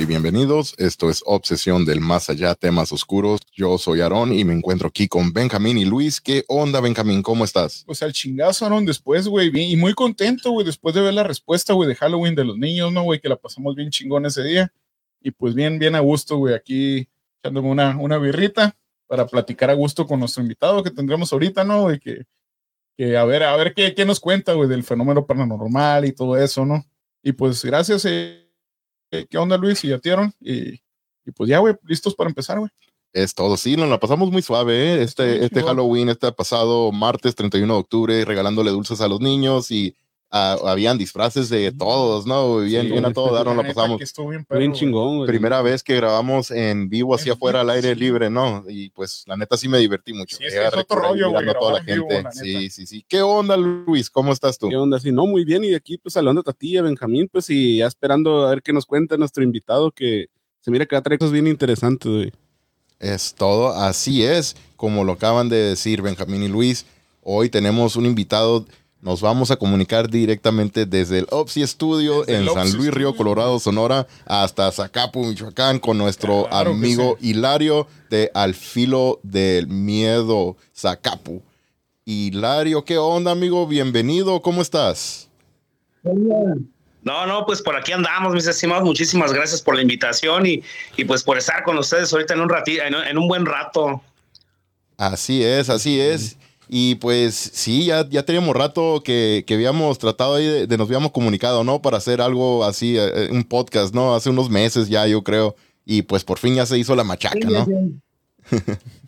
Y bienvenidos. Esto es Obsesión del Más Allá, temas oscuros. Yo soy Aarón y me encuentro aquí con Benjamín y Luis. ¿Qué onda, Benjamín? ¿Cómo estás? Pues al chingazo, Aarón, después, güey, y muy contento, güey, después de ver la respuesta, güey, de Halloween de los niños, ¿no, güey? Que la pasamos bien chingón ese día. Y pues bien, bien a gusto, güey, aquí echándome una, una birrita para platicar a gusto con nuestro invitado que tendremos ahorita, ¿no? Y que, que a ver, a ver qué, qué nos cuenta, güey, del fenómeno paranormal y todo eso, ¿no? Y pues gracias, eh, ¿Qué, onda, Luis? Y ya Y, y pues ya, güey, listos para empezar, güey. Es todo, sí, nos la pasamos muy suave, ¿eh? Este, este Halloween, este pasado martes 31 de octubre, regalándole dulces a los niños y habían disfraces de todos, ¿no? Bien, bien a todo dar, nos la pasamos. Bien, chingón, Primera vez que grabamos en vivo, así afuera, al aire libre, ¿no? Y pues, la neta, sí me divertí mucho. Sí, es, es otro rollo, güey. toda la gente. sí, sí, sí. ¿Qué onda, Luis? ¿Cómo estás tú? ¿Qué onda? Sí, no, muy bien. Y aquí, pues, hablando a Tatilla, Benjamín, pues, y ya esperando a ver qué nos cuenta nuestro invitado, que se mira que va a traer cosas bien interesantes, güey. Es todo, así es, como lo acaban de decir Benjamín y Luis. Hoy tenemos un invitado nos vamos a comunicar directamente desde el OPSI Studio en San Luis Río, Colorado, Sonora, hasta Zacapu, Michoacán, con nuestro amigo Hilario de Al Filo del Miedo, Zacapu. Hilario, ¿qué onda, amigo? Bienvenido, ¿cómo estás? No, no, pues por aquí andamos, mis estimados. Muchísimas gracias por la invitación y, y pues por estar con ustedes ahorita en un ratito, en un buen rato. Así es, así es. Y pues sí, ya, ya teníamos rato que, que habíamos tratado ahí de, nos habíamos comunicado, ¿no? Para hacer algo así, eh, eh, un podcast, ¿no? Hace unos meses ya, yo creo. Y pues por fin ya se hizo la machaca, ¿no?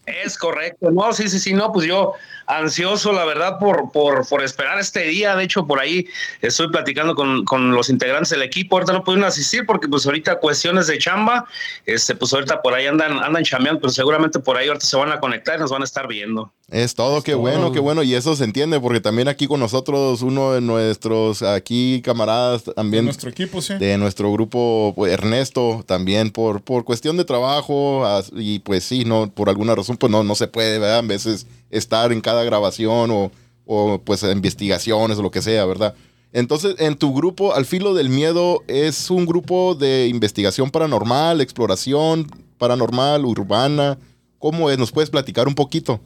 Es correcto, no, sí, sí, sí, no, pues yo ansioso, la verdad, por, por, por esperar este día. De hecho, por ahí estoy platicando con, con, los integrantes del equipo. Ahorita no pudieron asistir porque, pues, ahorita cuestiones de chamba, este, pues, ahorita por ahí andan, andan chambeando, pero seguramente por ahí ahorita se van a conectar y nos van a estar viendo. Es todo, qué bueno, qué bueno. Y eso se entiende porque también aquí con nosotros, uno de nuestros aquí camaradas también. De nuestro equipo, sí. De nuestro grupo, pues, Ernesto, también por, por cuestión de trabajo y pues sí, no, por alguna razón, pues no, no se puede, ¿verdad? A veces estar en cada grabación o, o pues investigaciones o lo que sea, ¿verdad? Entonces, en tu grupo, Al Filo del Miedo, ¿es un grupo de investigación paranormal, exploración paranormal, urbana? ¿Cómo es? ¿Nos puedes platicar un poquito?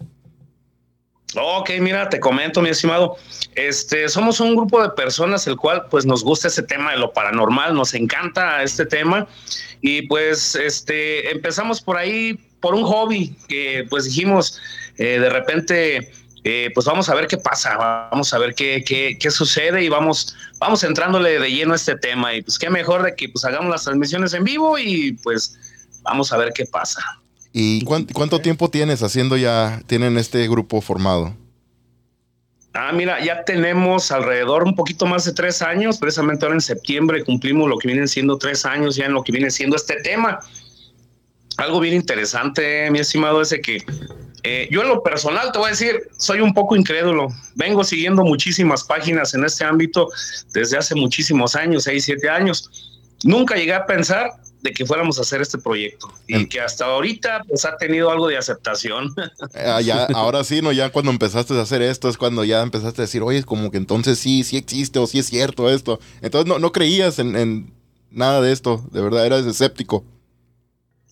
Ok, mira, te comento, mi estimado. Este, somos un grupo de personas el cual, pues, nos gusta ese tema de lo paranormal, nos encanta este tema y, pues, este, empezamos por ahí por un hobby que, pues, dijimos, eh, de repente, eh, pues vamos a ver qué pasa, vamos a ver qué, qué, qué, sucede y vamos, vamos entrándole de lleno a este tema. Y pues qué mejor de que pues hagamos las transmisiones en vivo y pues vamos a ver qué pasa. ¿Y cuánto, tiempo tienes haciendo ya, tienen este grupo formado? Ah, mira, ya tenemos alrededor un poquito más de tres años, precisamente ahora en septiembre cumplimos lo que vienen siendo tres años ya en lo que viene siendo este tema. Algo bien interesante, mi estimado, es de que eh, yo en lo personal te voy a decir, soy un poco incrédulo. Vengo siguiendo muchísimas páginas en este ámbito desde hace muchísimos años, seis, siete años. Nunca llegué a pensar de que fuéramos a hacer este proyecto y que hasta ahorita pues ha tenido algo de aceptación. Ah, ya, ahora sí, no, ya cuando empezaste a hacer esto es cuando ya empezaste a decir, oye, como que entonces sí, sí existe o sí es cierto esto. Entonces no, no creías en, en nada de esto, de verdad, eras escéptico.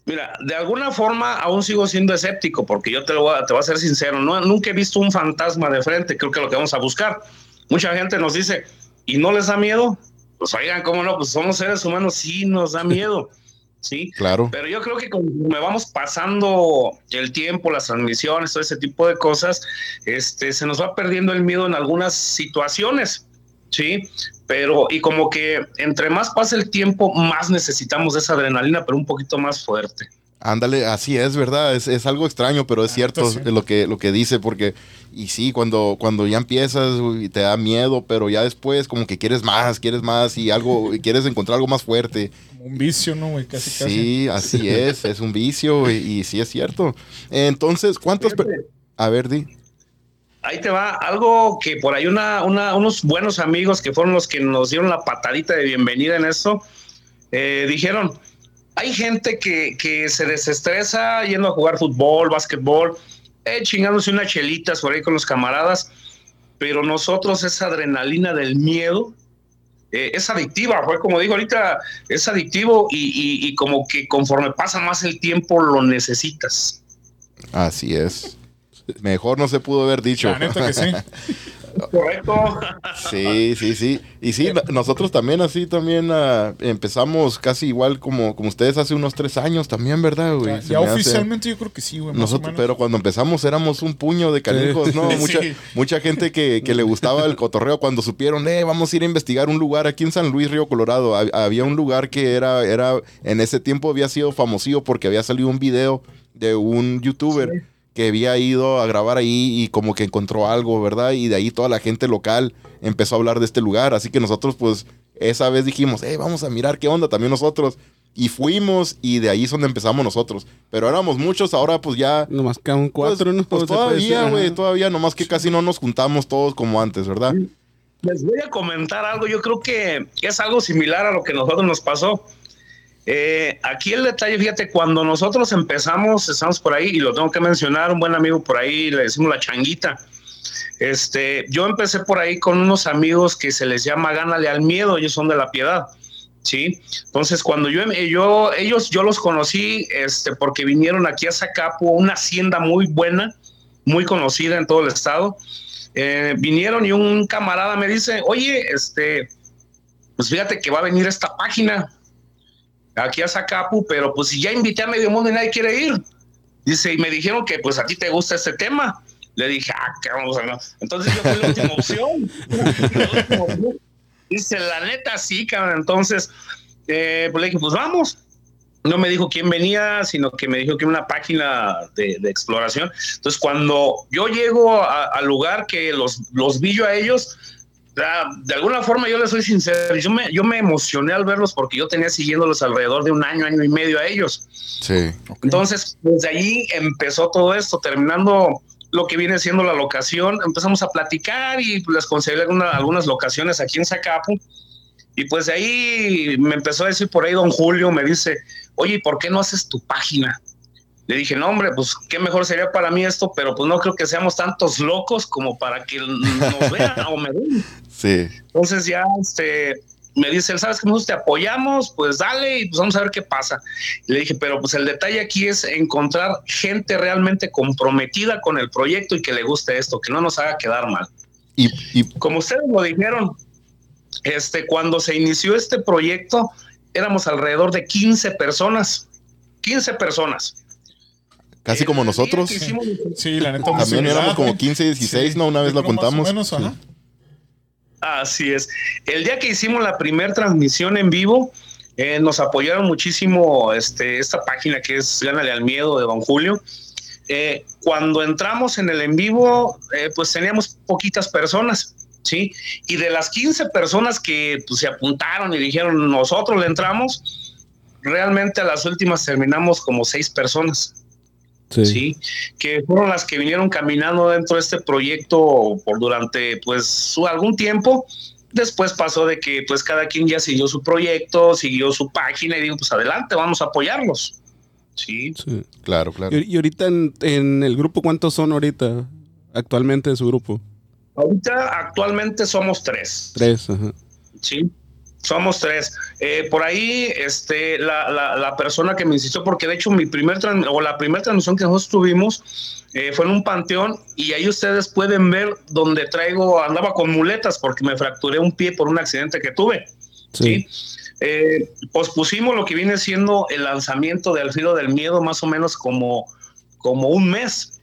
Mira, de alguna forma aún sigo siendo escéptico, porque yo te, lo voy a, te voy a ser sincero, no, nunca he visto un fantasma de frente, creo que lo que vamos a buscar. Mucha gente nos dice, ¿y no les da miedo? Pues oigan, ¿cómo no? Pues somos seres humanos, sí nos da miedo, ¿sí? Claro. Pero yo creo que me vamos pasando el tiempo, las transmisiones, todo ese tipo de cosas, este, se nos va perdiendo el miedo en algunas situaciones, ¿sí? pero y como que entre más pasa el tiempo, más necesitamos esa adrenalina, pero un poquito más fuerte. Ándale, así es, ¿verdad? Es, es algo extraño, pero es cierto lo, que, lo que dice, porque, y sí, cuando, cuando ya empiezas y te da miedo, pero ya después como que quieres más, quieres más y algo, y quieres encontrar algo más fuerte. un vicio, ¿no? Casi, sí, así es, es un vicio y, y, sí es cierto. Entonces, ¿cuántos... A ver, di ahí te va algo que por ahí una, unos buenos amigos que fueron los que nos dieron la patadita de bienvenida en esto, eh, dijeron, hay gente que, que, se desestresa yendo a jugar fútbol, básquetbol, eh, chingándose unas chelitas por ahí con los camaradas, pero nosotros esa adrenalina del miedo eh, es adictiva, fue como digo ahorita, es adictivo y, y, como que conforme pasa más el tiempo lo necesitas. Así es. Mejor no se pudo haber dicho. La neta que sí. Correcto. Sí, sí, sí. Y sí, nosotros también así también uh, empezamos casi igual como, como ustedes hace unos tres años también, ¿verdad, güey? Ya, oficialmente yo creo que sí, güey. Nosotros, pero cuando empezamos éramos un puño de canijos, ¿no? Mucha, mucha gente que, que, le gustaba el cotorreo cuando supieron, eh, vamos a ir a investigar un lugar aquí en San Luis, Río Colorado. Había un lugar que era, era, en ese tiempo había sido famosillo porque había salido un video de un youtuber que había ido a grabar ahí y como que encontró algo, ¿verdad? Y de ahí toda la gente local empezó a hablar de este lugar. Así que nosotros, pues, esa vez dijimos, eh, vamos a mirar qué onda también nosotros. Y fuimos y de ahí es donde empezamos nosotros. Pero éramos muchos, ahora pues ya... Nomás quedan cuatro, pues, ¿no? Pues todavía, güey, todavía, nomás que casi no nos juntamos todos como antes, ¿verdad? Les voy a comentar algo, yo creo que es algo similar a lo que a nosotros nos pasó. Eh, aquí el detalle, fíjate, cuando nosotros empezamos, estamos por ahí, y lo tengo que mencionar, un buen amigo por ahí, le decimos la changuita. Este, yo empecé por ahí con unos amigos que se les llama Gánale al Miedo, ellos son de la piedad. ¿sí? Entonces, cuando yo, yo, ellos, yo los conocí, este, porque vinieron aquí a Zacapo, una hacienda muy buena, muy conocida en todo el estado. Eh, vinieron y un camarada me dice, oye, este, pues fíjate que va a venir esta página, aquí a Zacapu, pero pues si ya invité a medio mundo y nadie quiere ir. Dice, y me dijeron que pues a ti te gusta este tema. Le dije, ah, qué vamos a ver. Entonces yo fui la última opción. Dice, la neta sí, cabrón. Entonces, eh, pues le dije, pues vamos. No me dijo quién venía, sino que me dijo que era una página de, exploración. Entonces, cuando yo llego al lugar que los, los vi yo a ellos, de alguna forma yo les soy sincero, yo me, yo me emocioné al verlos porque yo tenía siguiéndolos alrededor de un año, año y medio a ellos. Sí. Entonces, desde ahí empezó todo esto, terminando lo que viene siendo la locación, empezamos a platicar y les conseguí algunas locaciones aquí en Zacapu. Y pues de ahí me empezó a decir por ahí don Julio, me dice, oye, ¿por qué no haces tu página? Le dije, no, hombre, pues qué mejor sería para mí esto, pero pues no creo que seamos tantos locos como para que nos vean o me vean. Sí. Entonces ya este, me dice, ¿sabes que nosotros te apoyamos? Pues dale y pues vamos a ver qué pasa. le dije, pero pues el detalle aquí es encontrar gente realmente comprometida con el proyecto y que le guste esto, que no nos haga quedar mal. Y, y... como ustedes lo dijeron, este, cuando se inició este proyecto, éramos alrededor de 15 personas. 15 personas. Casi como nosotros. Sí, la neta. También éramos como 15, 16, ¿no? Una vez lo contamos. Así es. El día que hicimos la primera transmisión en vivo, eh, nos apoyaron muchísimo este, esta página que es Gánale al Miedo de Don Julio. Eh, cuando entramos en el en vivo, eh, pues teníamos poquitas personas, ¿sí? Y de las 15 personas que pues, se apuntaron y dijeron, nosotros le entramos, realmente a las últimas terminamos como seis personas. Sí. que fueron las que vinieron caminando dentro de este proyecto por durante pues algún tiempo. Después pasó de que pues cada quien ya siguió su proyecto, siguió su página y digo, pues adelante, vamos a apoyarlos. Sí. Claro, claro. Y, ahorita en, en, el grupo, ¿cuántos son ahorita actualmente de su grupo? Ahorita actualmente somos tres. Tres, ajá. Sí. Somos tres. Eh, por ahí, este, la, la, persona que me insistió, porque de hecho mi primer o la primera transmisión que nosotros tuvimos eh, fue en un panteón y ahí ustedes pueden ver donde traigo, andaba con muletas porque me fracturé un pie por un accidente que tuve. Sí. Eh, pospusimos lo que viene siendo el lanzamiento de Al del Miedo más o menos como, como un mes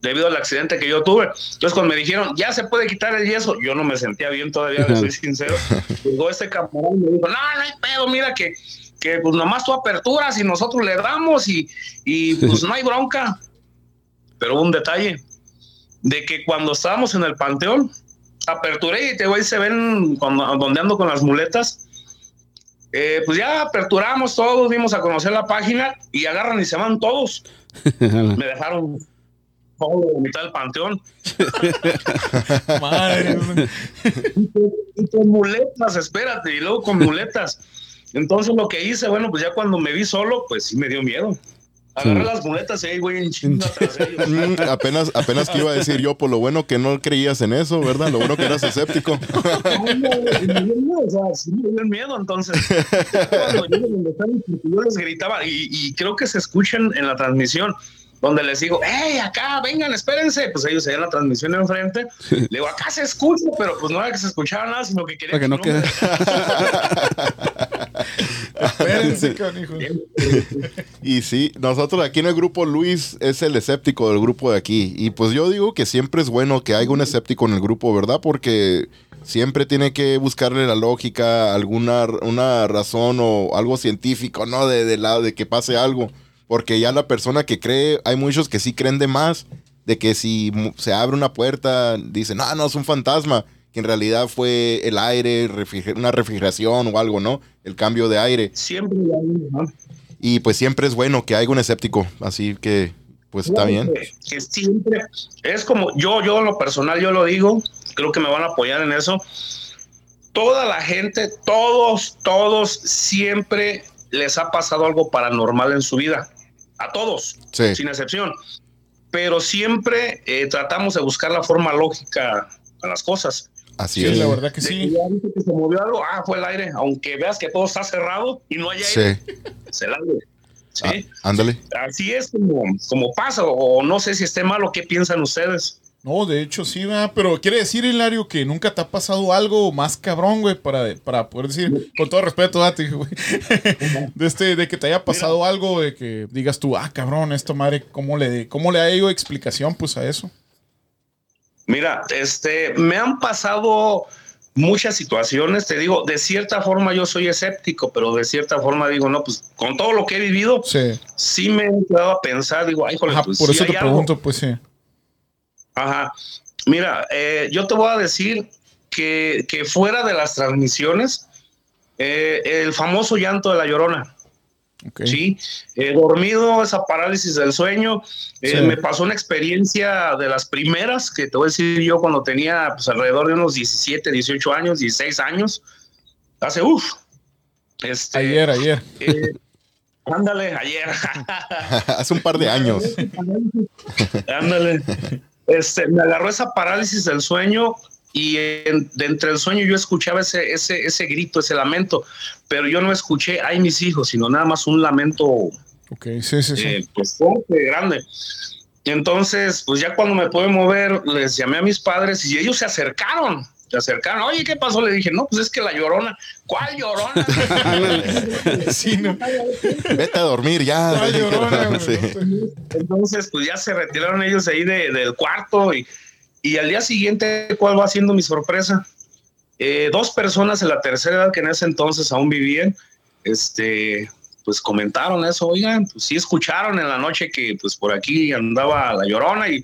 debido al accidente que yo tuve. Entonces, cuando me dijeron, ya se puede quitar el yeso, yo no me sentía bien todavía, le soy sincero. Llegó este camarón y me dijo, no, no hay pedo, mira que, que pues nomás tú aperturas y nosotros le damos y, y pues no hay bronca. Pero hubo un detalle, de que cuando estábamos en el panteón, aperturé y te voy, se ven cuando, donde ando con las muletas. Eh, pues ya aperturamos todos, dimos a conocer la página y agarran y se van todos. me dejaron la mitad del panteón. Madre. y, con muletas, espérate, y luego con muletas. Entonces lo que hice, bueno, pues ya cuando me vi solo, pues sí me dio miedo. Agarré las muletas y ahí voy en chinga tras ellos. Mm, apenas, apenas que iba a decir yo, por lo bueno que no creías en eso, ¿verdad? Lo bueno que eras escéptico. No, güey, me dio miedo, o sea, sí me dio miedo, entonces. Cuando están, yo les gritaba, y, y creo que se escuchan en la transmisión, donde les digo, hey, acá, vengan, espérense. Pues ellos se en la transmisión enfrente. Le digo, acá se escucha, pero pues no era que se escuchara nada, sino que quería Para que no quede. Espérense, canijo. Y sí, nosotros aquí en el grupo, Luis es el escéptico del grupo de aquí. Y pues yo digo que siempre es bueno que haya un escéptico en el grupo, ¿verdad? Porque siempre tiene que buscarle la lógica, alguna una razón o algo científico, ¿no? De, de lado de que pase algo. Porque ya la persona que cree, hay muchos que sí creen de más, de que si se abre una puerta, dicen, no, no, es un fantasma, que en realidad fue el aire, refriger- una refrigeración o algo, ¿no? El cambio de aire. Siempre ¿no? Y pues siempre es bueno que haya un escéptico, así que pues está bien. Que, que siempre es como yo, yo en lo personal, yo lo digo, creo que me van a apoyar en eso. Toda la gente, todos, todos, siempre les ha pasado algo paranormal en su vida. A todos, Sí, sin excepción. Pero siempre eh, tratamos de buscar la forma lógica a las cosas. así Sí, es. la verdad que sí. ya viste que se movió algo, ah, fue el aire. Aunque veas que todo está cerrado y no hay aire, Sí, es el aire. Sí. Ah, ándale. Así es como, como pasa, o no sé si esté mal o qué piensan ustedes. No, de hecho sí, ¿verdad? pero quiere decir, Hilario, que nunca te ha pasado algo más cabrón, güey, para, para poder decir, con todo respeto, date, güey, de, este, de que te haya pasado algo, de que digas tú, ah, cabrón, esto madre, ¿cómo le, cómo le ha ido explicación pues a eso? Mira, este, me han pasado muchas situaciones, te digo, de cierta forma yo soy escéptico, pero de cierta forma digo, no, pues con todo lo que he vivido, Sí, sí me he quedado a pensar, digo, ay, joder, Ajá, pues por sí eso te algo. pregunto, pues sí. Ajá. Mira, eh, yo te voy a decir que, que fuera de las transmisiones, eh, el famoso llanto de la llorona. Ok. Sí, eh, dormido, esa parálisis del sueño. eh, Sí. Me pasó una experiencia de las primeras que te voy a decir yo cuando tenía pues, alrededor de unos 17, 18 años, 16 años. Hace, uff. Este, Ayer, ayer. eh, ándale, ayer. Hace un par de años. ándale. Este, me agarró esa parálisis del sueño y en- de entre el sueño yo escuchaba ese, ese, ese grito, ese lamento, pero yo no escuché, ay mis hijos, sino nada más un lamento Ok, sí, sí, sí. eh, pues fuerte, grande. Entonces, pues ya cuando me pude mover, les llamé a mis padres y ellos se acercaron, se acercaron. Oye, ¿qué pasó? Le dije, no, pues es que la llorona. ¿Cuál llorona? sí, no. Vete a dormir ya. Ay, llorona, Sí. Entonces, pues ya se retiraron ellos ahí de- del cuarto y, y al día siguiente, ¿cuál va siendo mi sorpresa? Eh, dos personas de la tercera edad que en ese entonces aún vivían, este, pues comentaron eso, oigan, pues sí escucharon en la noche que pues por aquí andaba la llorona y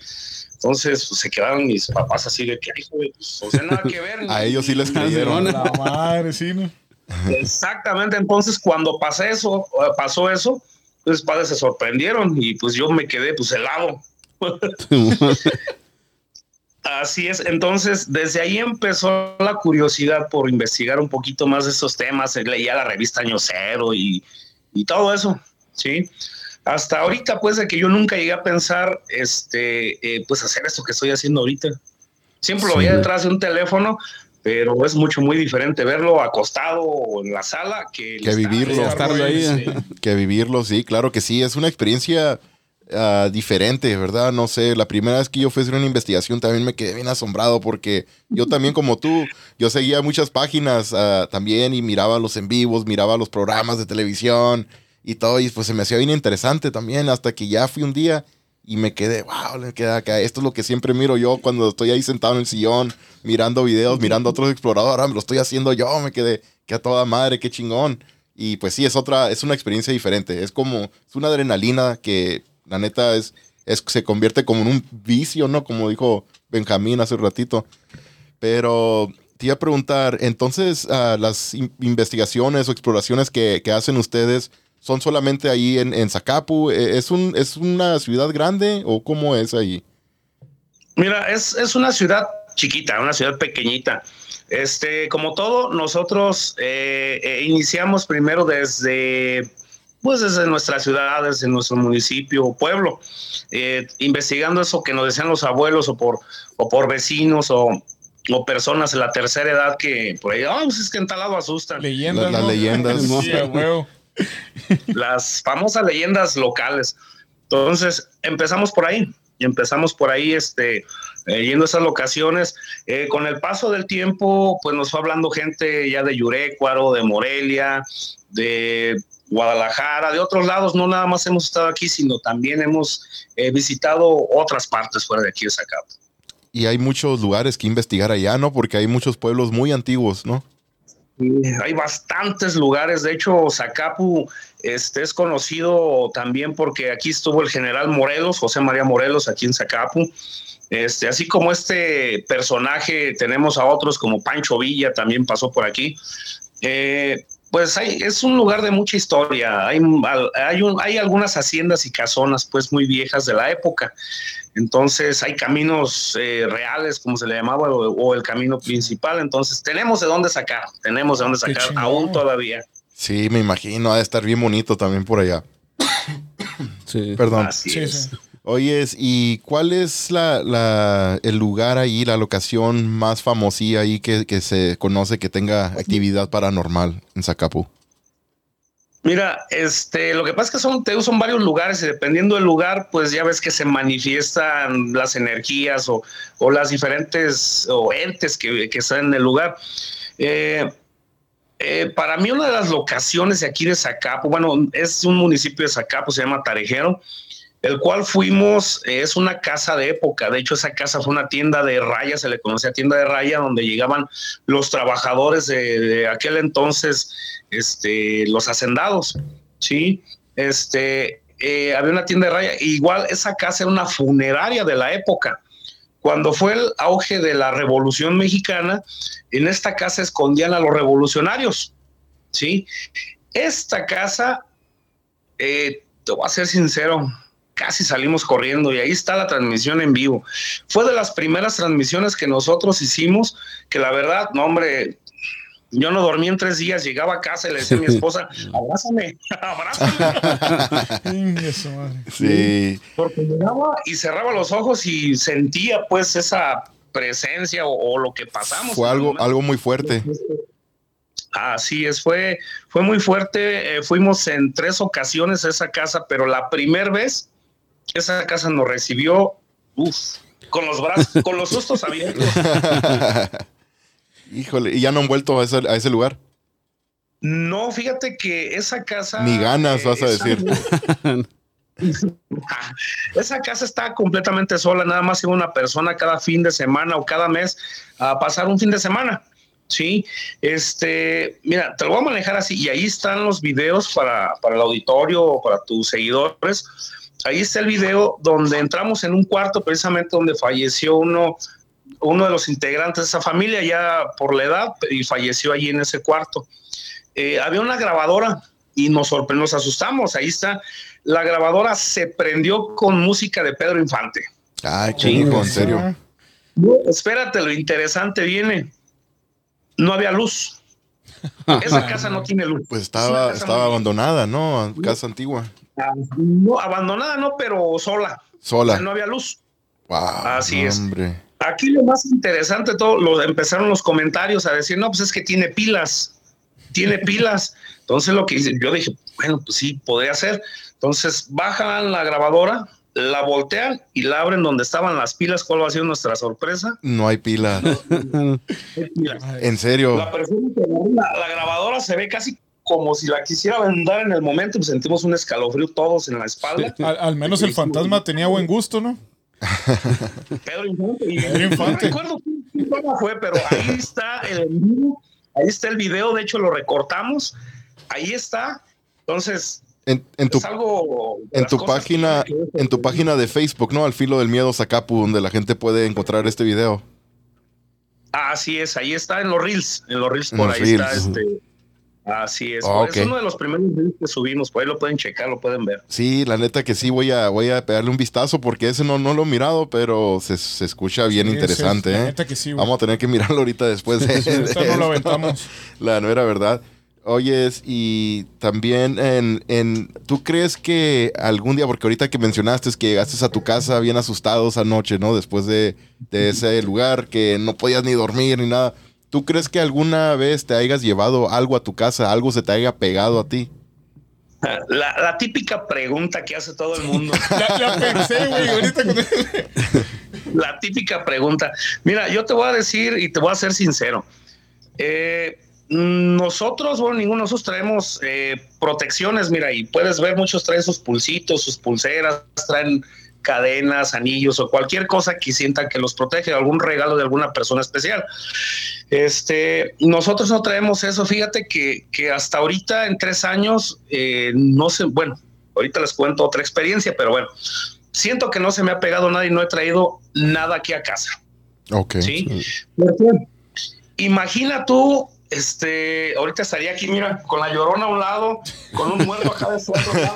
entonces pues, se quedaron mis papás así de que, ay, joder, pues, o sea, nada que ver. A ellos sí les creyeron. La madre, sí, ¿no? Exactamente, entonces cuando pasé eso, pasó eso, pues padres se sorprendieron y pues yo me quedé pues helado. Así es, entonces desde ahí empezó la curiosidad por investigar un poquito más de estos temas, leía la revista Año Cero y, y todo eso, ¿sí? Hasta ahorita, pues, de que yo nunca llegué a pensar, este, eh, pues, hacer esto que estoy haciendo ahorita. Siempre lo veía detrás de un teléfono, pero es mucho, muy diferente verlo acostado o en la sala que, vivirlo. Estar ahí, Sí. Que vivirlo, sí, claro que sí. Es una experiencia ah, diferente, ¿verdad? No sé, la primera vez que yo fui a hacer una investigación también me quedé bien asombrado porque yo también como tú, yo seguía muchas páginas ah, también y miraba los en vivos, miraba los programas de televisión y todo y pues se me hacía bien interesante también hasta que ya fui un día y me quedé, wow, me quedé acá. Esto es lo que siempre miro yo cuando estoy ahí sentado en el sillón, mirando videos, mirando a otros exploradores. Ahora me lo estoy haciendo yo, me quedé, que a toda madre, qué chingón. Y pues sí, es otra, es una experiencia diferente. Es como, es una adrenalina que la neta es, es se convierte como en un vicio, ¿no? Como dijo Benjamín hace un ratito. Pero te iba a preguntar, entonces, ah, las in- investigaciones o exploraciones que, que hacen ustedes son solamente ahí en, en Zacapu. Eh, ¿Es, un, ¿Es una ciudad grande o cómo es ahí? Mira, es, es una ciudad chiquita, una ciudad pequeñita. Este, como todo, nosotros eh, eh, iniciamos primero desde pues desde nuestras ciudades, en nuestro municipio o pueblo, eh, investigando eso que nos decían los abuelos o por, o por vecinos o, o personas de la tercera edad que por ahí, ah, pues es que en tal lado asustan. Leyendas. Las ¿no? leyendas. Sí. Las famosas leyendas locales. Entonces, empezamos por ahí, y empezamos por ahí, este, eh, yendo a esas locaciones. Eh, con el paso del tiempo, pues nos fue hablando gente ya de Yurecuaro, de Morelia, de Guadalajara, de otros lados. No nada más hemos estado aquí, sino también hemos eh, visitado otras partes fuera de aquí de. Y hay muchos lugares que investigar allá, ¿no? Porque hay muchos pueblos muy antiguos, ¿no? Hay bastantes lugares, de hecho Zacapu este, es conocido también porque aquí estuvo el general Morelos, José María Morelos, aquí en Zacapu. Este, así como este personaje, tenemos a otros como Pancho Villa, también pasó por aquí. Eh, pues hay, es un lugar de mucha historia. Hay, hay, un- hay algunas haciendas y casonas, pues muy viejas de la época. Entonces hay caminos eh, reales, como se le llamaba, o, o el camino principal. Entonces tenemos de dónde sacar, tenemos de dónde sacar, aún todavía. Sí, me imagino, ha de estar bien bonito también por allá. Sí. Perdón. Así Sí, es. sí. Oyes, ¿y cuál es la, el lugar ahí, la locación más famosilla ahí que, que se conoce que tenga actividad paranormal en Zacapu? Mira, este, lo que pasa es que son, te son varios lugares y dependiendo del lugar, pues ya ves que se manifiestan las energías o, o las diferentes o entes que, que están en el lugar. Eh, eh, para mí una de las locaciones de aquí de Zacapo, bueno, es un municipio de Zacapo, se llama Tarejero, el cual fuimos, es una casa de época, de hecho esa casa fue una tienda de raya, se le conocía tienda de raya, donde llegaban los trabajadores de, de aquel entonces, este, los hacendados, ¿sí? Este, eh, había una tienda de raya, igual esa casa era una funeraria de la época. Cuando fue el auge de la Revolución Mexicana, en esta casa escondían a los revolucionarios, ¿sí? Esta casa, eh, te voy a ser sincero, casi salimos corriendo y ahí está la transmisión en vivo. Fue de las primeras transmisiones que nosotros hicimos, que la verdad, no hombre, yo no dormí en tres días, llegaba a casa y le decía a mi esposa, abrázame, abrázame. Sí, Porque llegaba y cerraba los ojos y sentía pues esa presencia o, o lo que pasamos. fue algo, algo muy fuerte. Así es, fue, fue muy fuerte. eh, fuimos en tres ocasiones a esa casa, pero la primera vez esa casa nos recibió, uf, con los brazos, con los sustos abiertos. Híjole, ¿y ya no han vuelto a ese, a ese lugar? No, fíjate que esa casa. Ni ganas, vas a esa- decir. Esa casa está completamente sola, nada más iba una persona cada fin de semana o cada mes a pasar un fin de semana. Sí, este, mira, te lo voy a manejar así y ahí están los videos para, para el auditorio o para tus seguidores. Ahí está el video donde entramos en un cuarto precisamente donde falleció uno, uno de los integrantes de esa familia ya por la edad y falleció allí en ese cuarto. Eh, había una grabadora y nos sorprendió, nos asustamos. Ahí está, la grabadora se prendió con música de Pedro Infante. Ay, chico, en serio. Espérate, lo interesante viene. No había luz. Esa casa no tiene luz. Pues estaba, estaba abandonada, ¿no? Casa antigua. No, abandonada no, pero sola. O sea, Sola. no había luz. Wow. Así es. Hombre. Aquí lo más interesante todo, lo, empezaron los comentarios a decir, no, pues es que tiene pilas, tiene pilas. Entonces lo que hice, yo dije, bueno, pues sí, podría ser. Entonces bajan la grabadora, la voltean y la abren donde estaban las pilas. ¿Cuál va a ser nuestra sorpresa? No hay pila. Hay pilas. En serio. La persona que la grabadora se ve casi como si la quisiera vendar en el momento, pues sentimos un escalofrío todos en la espalda. Al, al menos el fantasma tenía buen gusto, ¿no? Pedro Infante. Y, Pedro Infante. No recuerdo cómo fue, pero ahí está el ahí está el video, de hecho lo recortamos, ahí está. Entonces, En, en tu, es algo de en tu página, que- en tu página de Facebook, ¿no? Al filo del miedo Zacapu, donde la gente puede encontrar este video. Así es, ahí está en los reels, en los reels En por los ahí está este. Así es, Ah, es ok. uno de los primeros reels que subimos, por ahí lo pueden checar, lo pueden ver. Sí, la neta que sí voy a, voy a pegarle un vistazo porque ese no, no lo he mirado, pero se, se escucha bien Sí, interesante, sí, la ¿eh? neta que sí, güey. Vamos a tener que mirarlo ahorita después de, de no lo esto. aventamos. La no era verdad. Oyes, y también en, en, ¿tú crees que algún día, porque ahorita que mencionaste que llegaste a tu casa bien asustados anoche, ¿no? Después de, de ese lugar que no podías ni dormir ni nada. ¿Tú crees que alguna vez te hayas llevado algo a tu casa, algo se te haya pegado a ti? La, la típica pregunta que hace todo el mundo. Ya, ya pensé, güey, ahorita con la típica pregunta. Mira, yo te voy a decir y te voy a ser sincero. Eh, nosotros, bueno, ninguno de nosotros traemos eh, protecciones, mira, y puedes ver, muchos traen sus pulsitos, sus pulseras, traen cadenas, anillos o cualquier cosa que sientan que los protege, algún regalo de alguna persona especial. Este, nosotros no traemos eso. Fíjate que, que hasta ahorita, en tres años, eh, no sé, bueno, ahorita les cuento otra experiencia, pero bueno, siento que no se me ha pegado nada y no he traído nada aquí a casa. Ok. ¿Sí? Imagina tú, este, ahorita estaría aquí, mira, con la llorona a un lado, con un muerto acá de su otro lado.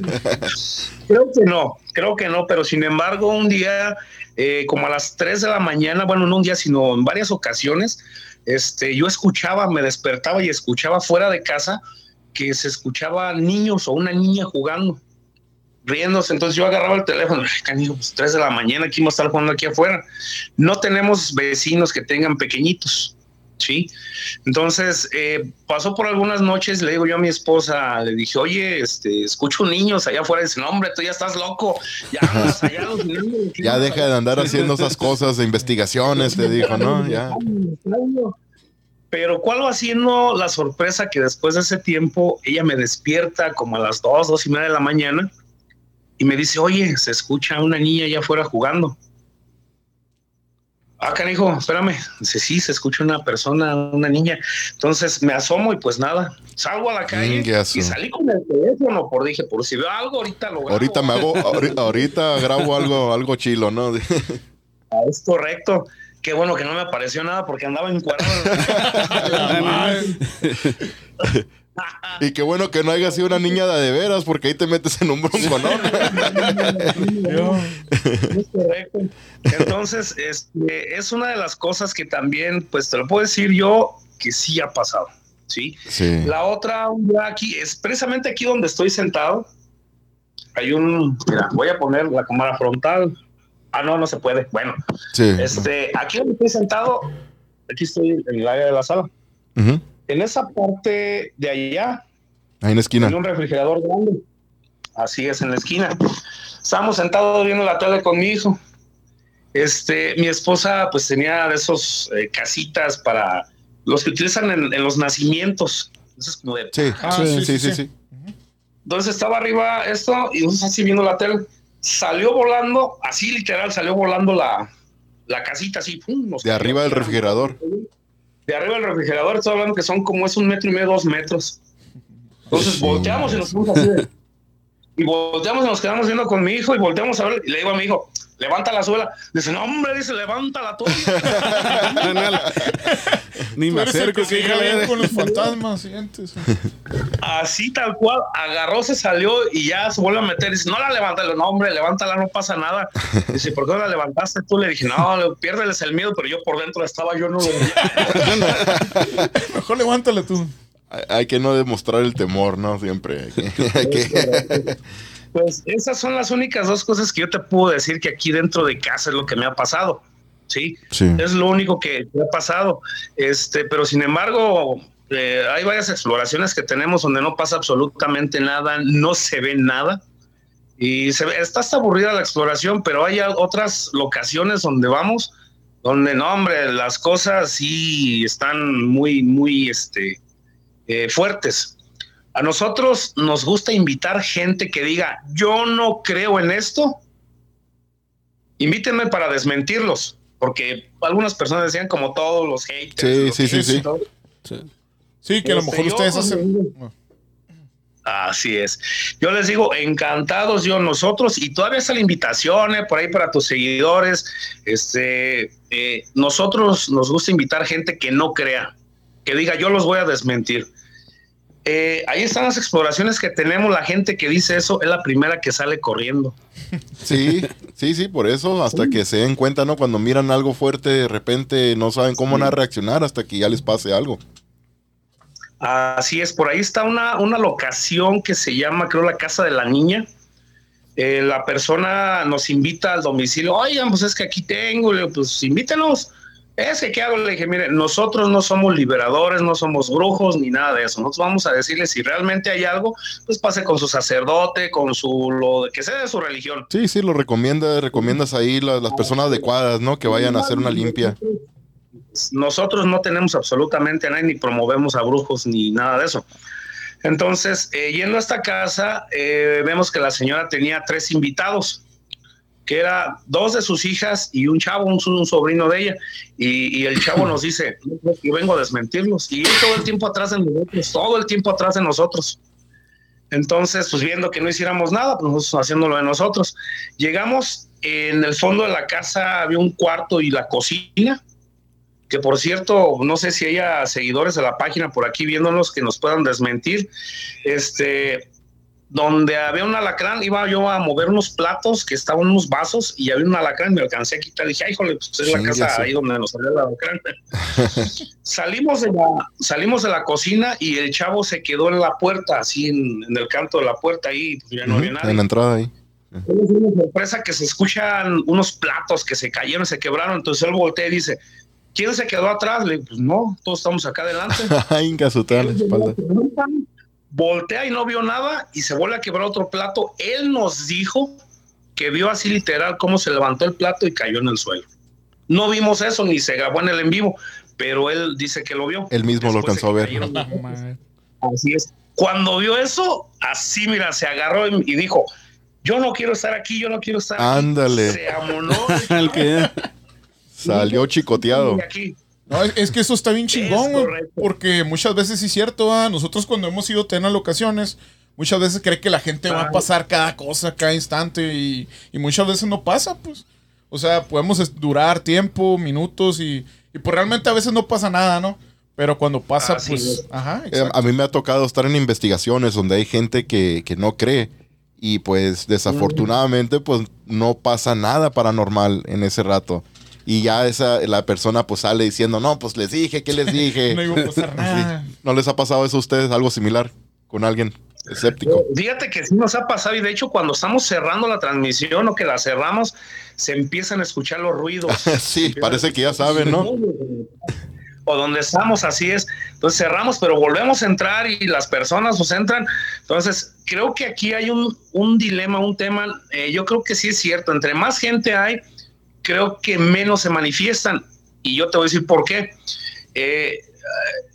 Creo que no, creo que no, pero sin embargo, un día, eh, como a las 3 de la mañana, bueno, no un día, sino en varias ocasiones, este, yo escuchaba, me despertaba y escuchaba fuera de casa que se escuchaba niños o una niña jugando, riéndose. Entonces yo agarraba el teléfono, canijo, pues 3 de la mañana, aquí vamos a estar jugando aquí afuera. No tenemos vecinos que tengan pequeñitos. ¿Sí? Entonces, eh, pasó por algunas noches, le digo yo a mi esposa, le dije, oye, este, escucho niños allá afuera, dice, no, hombre, tú ya estás loco, ya andas allá los niños. Ya deja de andar haciendo esas cosas de investigaciones, te dijo, ¿no? Ya. Pero ¿cuál va siendo la sorpresa que después de ese tiempo ella me despierta como a las dos, dos y media de la mañana y me dice, oye, se escucha una niña allá afuera jugando. Ah, canijo, espérame. Dice, sí, se escucha una persona, una niña. Entonces me asomo y pues nada, salgo a la calle y salí con el teléfono, por dije, por si veo algo, ahorita lo grabo. Ahorita me hago, ahorita, ahorita grabo algo, algo chilo, ¿no? Ah, Es correcto. Qué bueno que no me apareció nada porque andaba encuadrado. Y qué bueno que no haya sido una niña de, veras, porque ahí te metes en un bronco, ¿no? Es correcto. Entonces, este, es una de las cosas que también, pues te lo puedo decir yo, que sí ha pasado. ¿sí? Sí. La otra, aquí, es precisamente aquí donde estoy sentado. Hay un, mira, voy a poner la cámara frontal. Ah, no, no se puede. Bueno, Sí. este, aquí donde estoy sentado, aquí estoy en el área de la sala. Ujú. En esa parte de allá, Ahí en la esquina. en un refrigerador grande. Así es, en la esquina. Estábamos sentados viendo la tele con mi hijo. Este, mi esposa pues tenía de esos eh, casitas para los que utilizan en, en los nacimientos. Eso es como de- Sí, Ah, sí, sí, sí, sí, sí, sí. sí. Entonces estaba arriba esto y nosotros así viendo la tele. Salió volando, así literal, salió volando la, la casita así. pum, nos De arriba del refrigerador. De arriba del refrigerador, estoy hablando que son como es un metro y medio, dos metros. Entonces Sí, volteamos y nos fuimos así. de- Y volteamos y nos quedamos viendo con mi hijo y volteamos a ver y le digo a mi hijo, levanta la suela. Dice, no, hombre, dice, levántala tú. Ni me acerco que hija bien de- con los fantasmas antes. Así tal cual, agarró, se salió y ya se vuelve a meter. Dice, no la levanta. Le digo, no, hombre, levántala, no pasa nada. Dice, ¿por qué no la levantaste tú? Le dije, no, piérdeles el miedo, pero yo por dentro estaba, yo no lo veía. Mejor levántala tú. Hay- Hay que no demostrar el temor, ¿no? Siempre. Hay que- hay que- Pues esas son las únicas dos cosas que yo te puedo decir que aquí dentro de casa es lo que me ha pasado. Sí, Sí. es lo único que me ha pasado. Este, pero sin embargo, eh, hay varias exploraciones que tenemos donde no pasa absolutamente nada, no se ve nada. Y se ve, está hasta aburrida la exploración, pero hay otras locaciones donde vamos, donde no, hombre, las cosas sí están muy, muy este, eh, fuertes. A nosotros nos gusta invitar gente que diga, yo no creo en esto. Invítenme para desmentirlos, porque algunas personas decían como todos los haters. Sí, los sí, sí, haters sí. todo. Sí, que a lo Este, mejor ustedes hacen. Así es. Yo les digo, encantados yo, nosotros, y todavía está la invitación eh, por ahí para tus seguidores. Este, eh, nosotros nos gusta invitar gente que no crea, que diga, yo los voy a desmentir. Eh, ahí están las exploraciones que tenemos. La gente que dice eso es la primera que sale corriendo. Sí, sí, sí, por eso, hasta que se den cuenta, ¿no? Cuando miran algo fuerte, de repente no saben cómo van a reaccionar hasta que ya les pase algo. Así es, por ahí está una, una locación que se llama, creo, la Casa de la Niña. Eh, la persona nos invita al domicilio, oigan, pues es que aquí tengo, pues invítenos. Es que, ¿qué hago? Le dije, mire, nosotros no somos liberadores, no somos brujos, ni nada de eso. Nosotros vamos a decirle si realmente hay algo, pues pase con su sacerdote, con su, lo que sea de su religión. Sí, sí, lo recomienda, recomiendas ahí la- las personas adecuadas, ¿no? Que vayan a hacer una limpia. Nosotros no tenemos absolutamente a nadie, ni promovemos a brujos, ni nada de eso. Entonces, eh, yendo a esta casa, eh, vemos que la señora tenía tres invitados, que era dos de sus hijas y un chavo, un, sobrino de ella. Y, el chavo nos dice, "No, yo vengo a desmentirlos. Y todo el tiempo atrás de nosotros, todo el tiempo atrás de nosotros. Entonces, pues viendo que no hiciéramos nada, pues nosotros haciéndolo de nosotros. Llegamos, en el fondo de la casa había un cuarto y la cocina, que por cierto, no sé si haya seguidores de la página por aquí viéndonos que nos puedan desmentir, este, donde había un alacrán, iba yo a mover unos platos que estaban unos vasos y había un alacrán, me alcancé a quitar, dije, ay, híjole, pues es la casa ahí donde nos salió el alacrán. salimos, de la, salimos de la cocina y el chavo se quedó en la puerta, así en, en el canto de la puerta, ahí pues ya no había nadie. En la entrada ahí. Es una sorpresa que se escuchan unos platos que se cayeron, se quebraron. Entonces él voltea y dice: ¿Quién se quedó atrás? Le digo: Pues no, todos estamos acá adelante. Ay, Inca la espalda. Voltea y no vio nada y se vuelve a quebrar otro plato. Él nos dijo que vio así literal cómo se levantó el plato y cayó en el suelo. No vimos eso ni se grabó en el en vivo, pero él dice que lo vio. Él mismo lo alcanzó a de ver. Así es. Cuando vio eso, así, mira, se agarró y dijo: Yo no quiero estar aquí, yo no quiero estar aquí. Ándale. Se amonó. El que- Salió chicoteado. Y aquí. No, es, es que eso está bien chingón, güey. Porque muchas veces sí es cierto, ah, nosotros cuando hemos ido a tener locaciones, muchas veces cree que la gente va a pasar cada cosa, cada instante, y, y muchas veces no pasa, pues. O sea, podemos durar tiempo, minutos, y, y pues realmente a veces no pasa nada, ¿no? Pero cuando pasa, pues. es. Ajá, Eh, exacto. A mí me ha tocado estar en investigaciones donde hay gente que, que no cree y pues desafortunadamente pues no pasa nada paranormal en ese rato. Y ya esa, la persona pues sale diciendo, no, pues les dije, ¿qué les dije? No iba a pasar nada. ¿No les ha pasado eso a ustedes, algo similar con alguien escéptico? Fíjate que sí nos ha pasado y de hecho cuando estamos cerrando la transmisión o que la cerramos, se empiezan a escuchar los ruidos. sí, parece que ya saben, ¿no? O donde estamos, así es. Entonces cerramos, pero volvemos a entrar y las personas nos entran. Entonces, creo que aquí hay un, un dilema, un tema. eh, yo creo que sí es cierto. Entre más gente hay, creo que menos se manifiestan. Y yo te voy a decir por qué. Eh,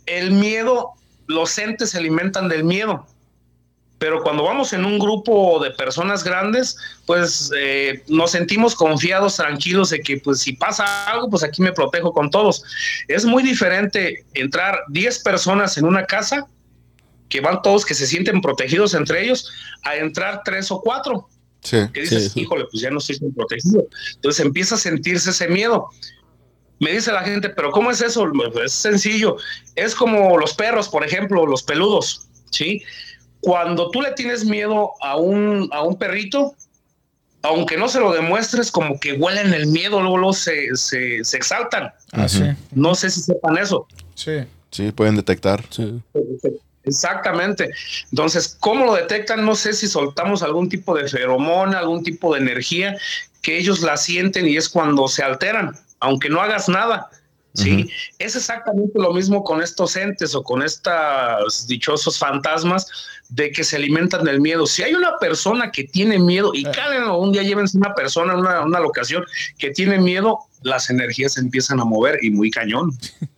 el miedo, los entes se alimentan del miedo. Pero cuando vamos en un grupo de personas grandes, pues eh, nos sentimos confiados, tranquilos de que pues si pasa algo, pues aquí me protejo con todos. Es muy diferente entrar 10 personas en una casa, que van todos, que se sienten protegidos entre ellos, a entrar tres o cuatro, Sí. que dices, Sí, híjole, pues ya no estoy tan protegido. Entonces empieza a sentirse ese miedo. Me dice la gente, pero ¿cómo es eso? Es sencillo. Es como los perros, por ejemplo, los peludos, ¿sí? Cuando tú le tienes miedo a un, a un perrito, aunque no se lo demuestres, como que huelen el miedo, luego, luego se, se, se exaltan. Ah, sí. No sé si sepan eso. Sí. Sí, pueden detectar. Sí. Exactamente. Entonces, ¿cómo lo detectan? No sé si soltamos algún tipo de feromona, algún tipo de energía que ellos la sienten y es cuando se alteran, aunque no hagas nada. Sí, es exactamente lo mismo con estos entes o con estos dichosos fantasmas de que se alimentan del miedo. Si hay una persona que tiene miedo y Eh. cálenlo, un día llévense una persona una, una locación que tiene miedo, las energías se empiezan a mover y muy cañón.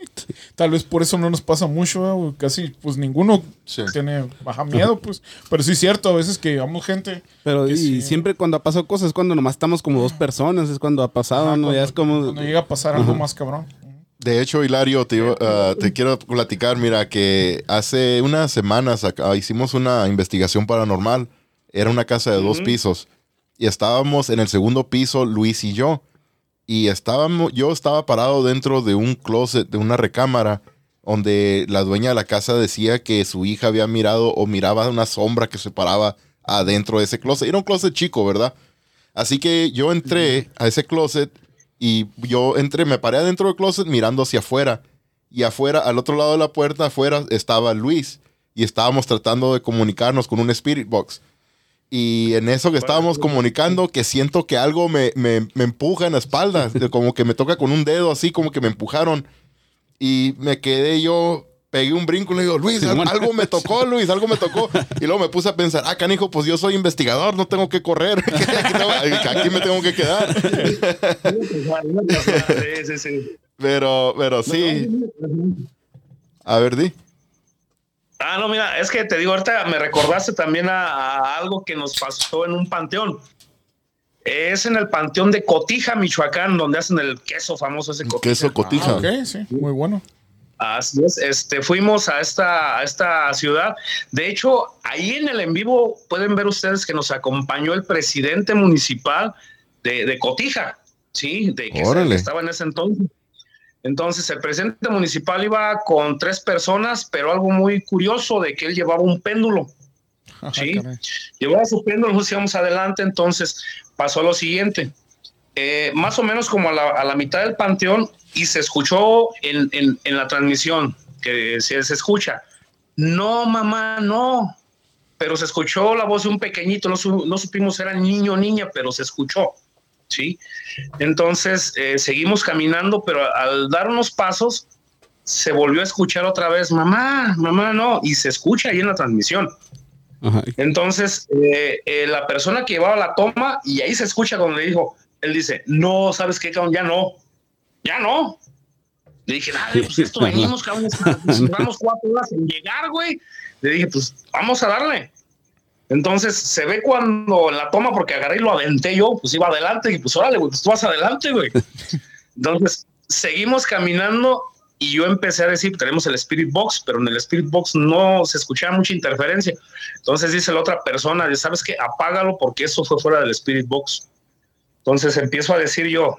Tal vez por eso no nos pasa mucho, ¿eh? casi pues ninguno Sí. tiene baja miedo, pues. Pero sí es cierto, a veces que llevamos gente. Pero y sí. siempre cuando ha pasado cosas es cuando nomás estamos como dos personas, es cuando ha pasado, ajá, ¿no? Ya cuando- es como... Cuando llega a pasar algo Ajá. más cabrón. De hecho, Hilario, te, ah, te quiero platicar, mira, que hace unas semanas acá hicimos una investigación paranormal. Era una casa de dos pisos. Y estábamos en el segundo piso, Luis y yo. Y estábamos, yo estaba parado dentro de un closet, de una recámara, donde la dueña de la casa decía que su hija había mirado o miraba una sombra que se paraba adentro de ese closet. Era un closet chico, ¿verdad? Así que yo entré a ese closet y yo entré, me paré adentro del closet mirando hacia afuera y afuera, al otro lado de la puerta, afuera, estaba Luis. Y estábamos tratando de comunicarnos con un Spirit Box. Y en eso que estábamos comunicando, que siento que algo me, me, me empuja en la espalda, como que me toca con un dedo, así como que me empujaron. Y me quedé yo, pegué un brinco y le digo, Luis, al- algo me tocó, Luis, algo me tocó. Y luego me puse a pensar, ah, canijo, pues yo soy investigador, no tengo que correr. aquí, me tengo que quedar. Pero, pero sí. A ver, di. Ah, no, mira, es que te digo, ahorita me recordaste también a, a algo que nos pasó en un panteón. Es en el panteón de Cotija, Michoacán, donde hacen el queso famoso ese Cotija. Queso cotija. Ah, ok, sí, muy bueno. Así es, este, fuimos a esta, a esta ciudad. De hecho, ahí en el en vivo pueden ver ustedes que nos acompañó el presidente municipal de, de Cotija, ¿sí? De que, se- Órale. que estaba en ese entonces. Entonces, el presidente municipal iba con tres personas, pero algo muy curioso de que él llevaba un péndulo. Ajá, Sí. caray. Llevaba su péndulo, nos íbamos adelante, entonces pasó lo siguiente. Eh, más o menos como a la, a la mitad del panteón y se escuchó en, en- en la transmisión que se, se escucha, no mamá, no, pero se escuchó la voz de un pequeñito, no, su- no supimos si era niño o niña, pero se escuchó, ¿sí? Entonces eh, seguimos caminando, pero al dar unos pasos se volvió a escuchar otra vez, mamá, mamá, no, y se escucha ahí en la transmisión. Ajá. Entonces, eh, eh, la persona que llevaba la toma, y ahí se escucha donde dijo, él dice, no, ¿sabes qué, cabrón? Ya no, ya no. Le dije, dale, pues esto venimos, cabrón, vamos cuatro horas en llegar, güey. Le dije, pues vamos a darle. Entonces, se ve cuando en la toma, porque agarré y lo aventé yo, pues iba adelante, y pues órale, güey, pues tú vas adelante, güey. Entonces, seguimos caminando y yo empecé a decir, tenemos el Spirit Box, pero en el Spirit Box no se escuchaba mucha interferencia. Entonces dice la otra persona, ¿sabes qué? Apágalo porque eso fue fuera del Spirit Box. Entonces empiezo a decir yo,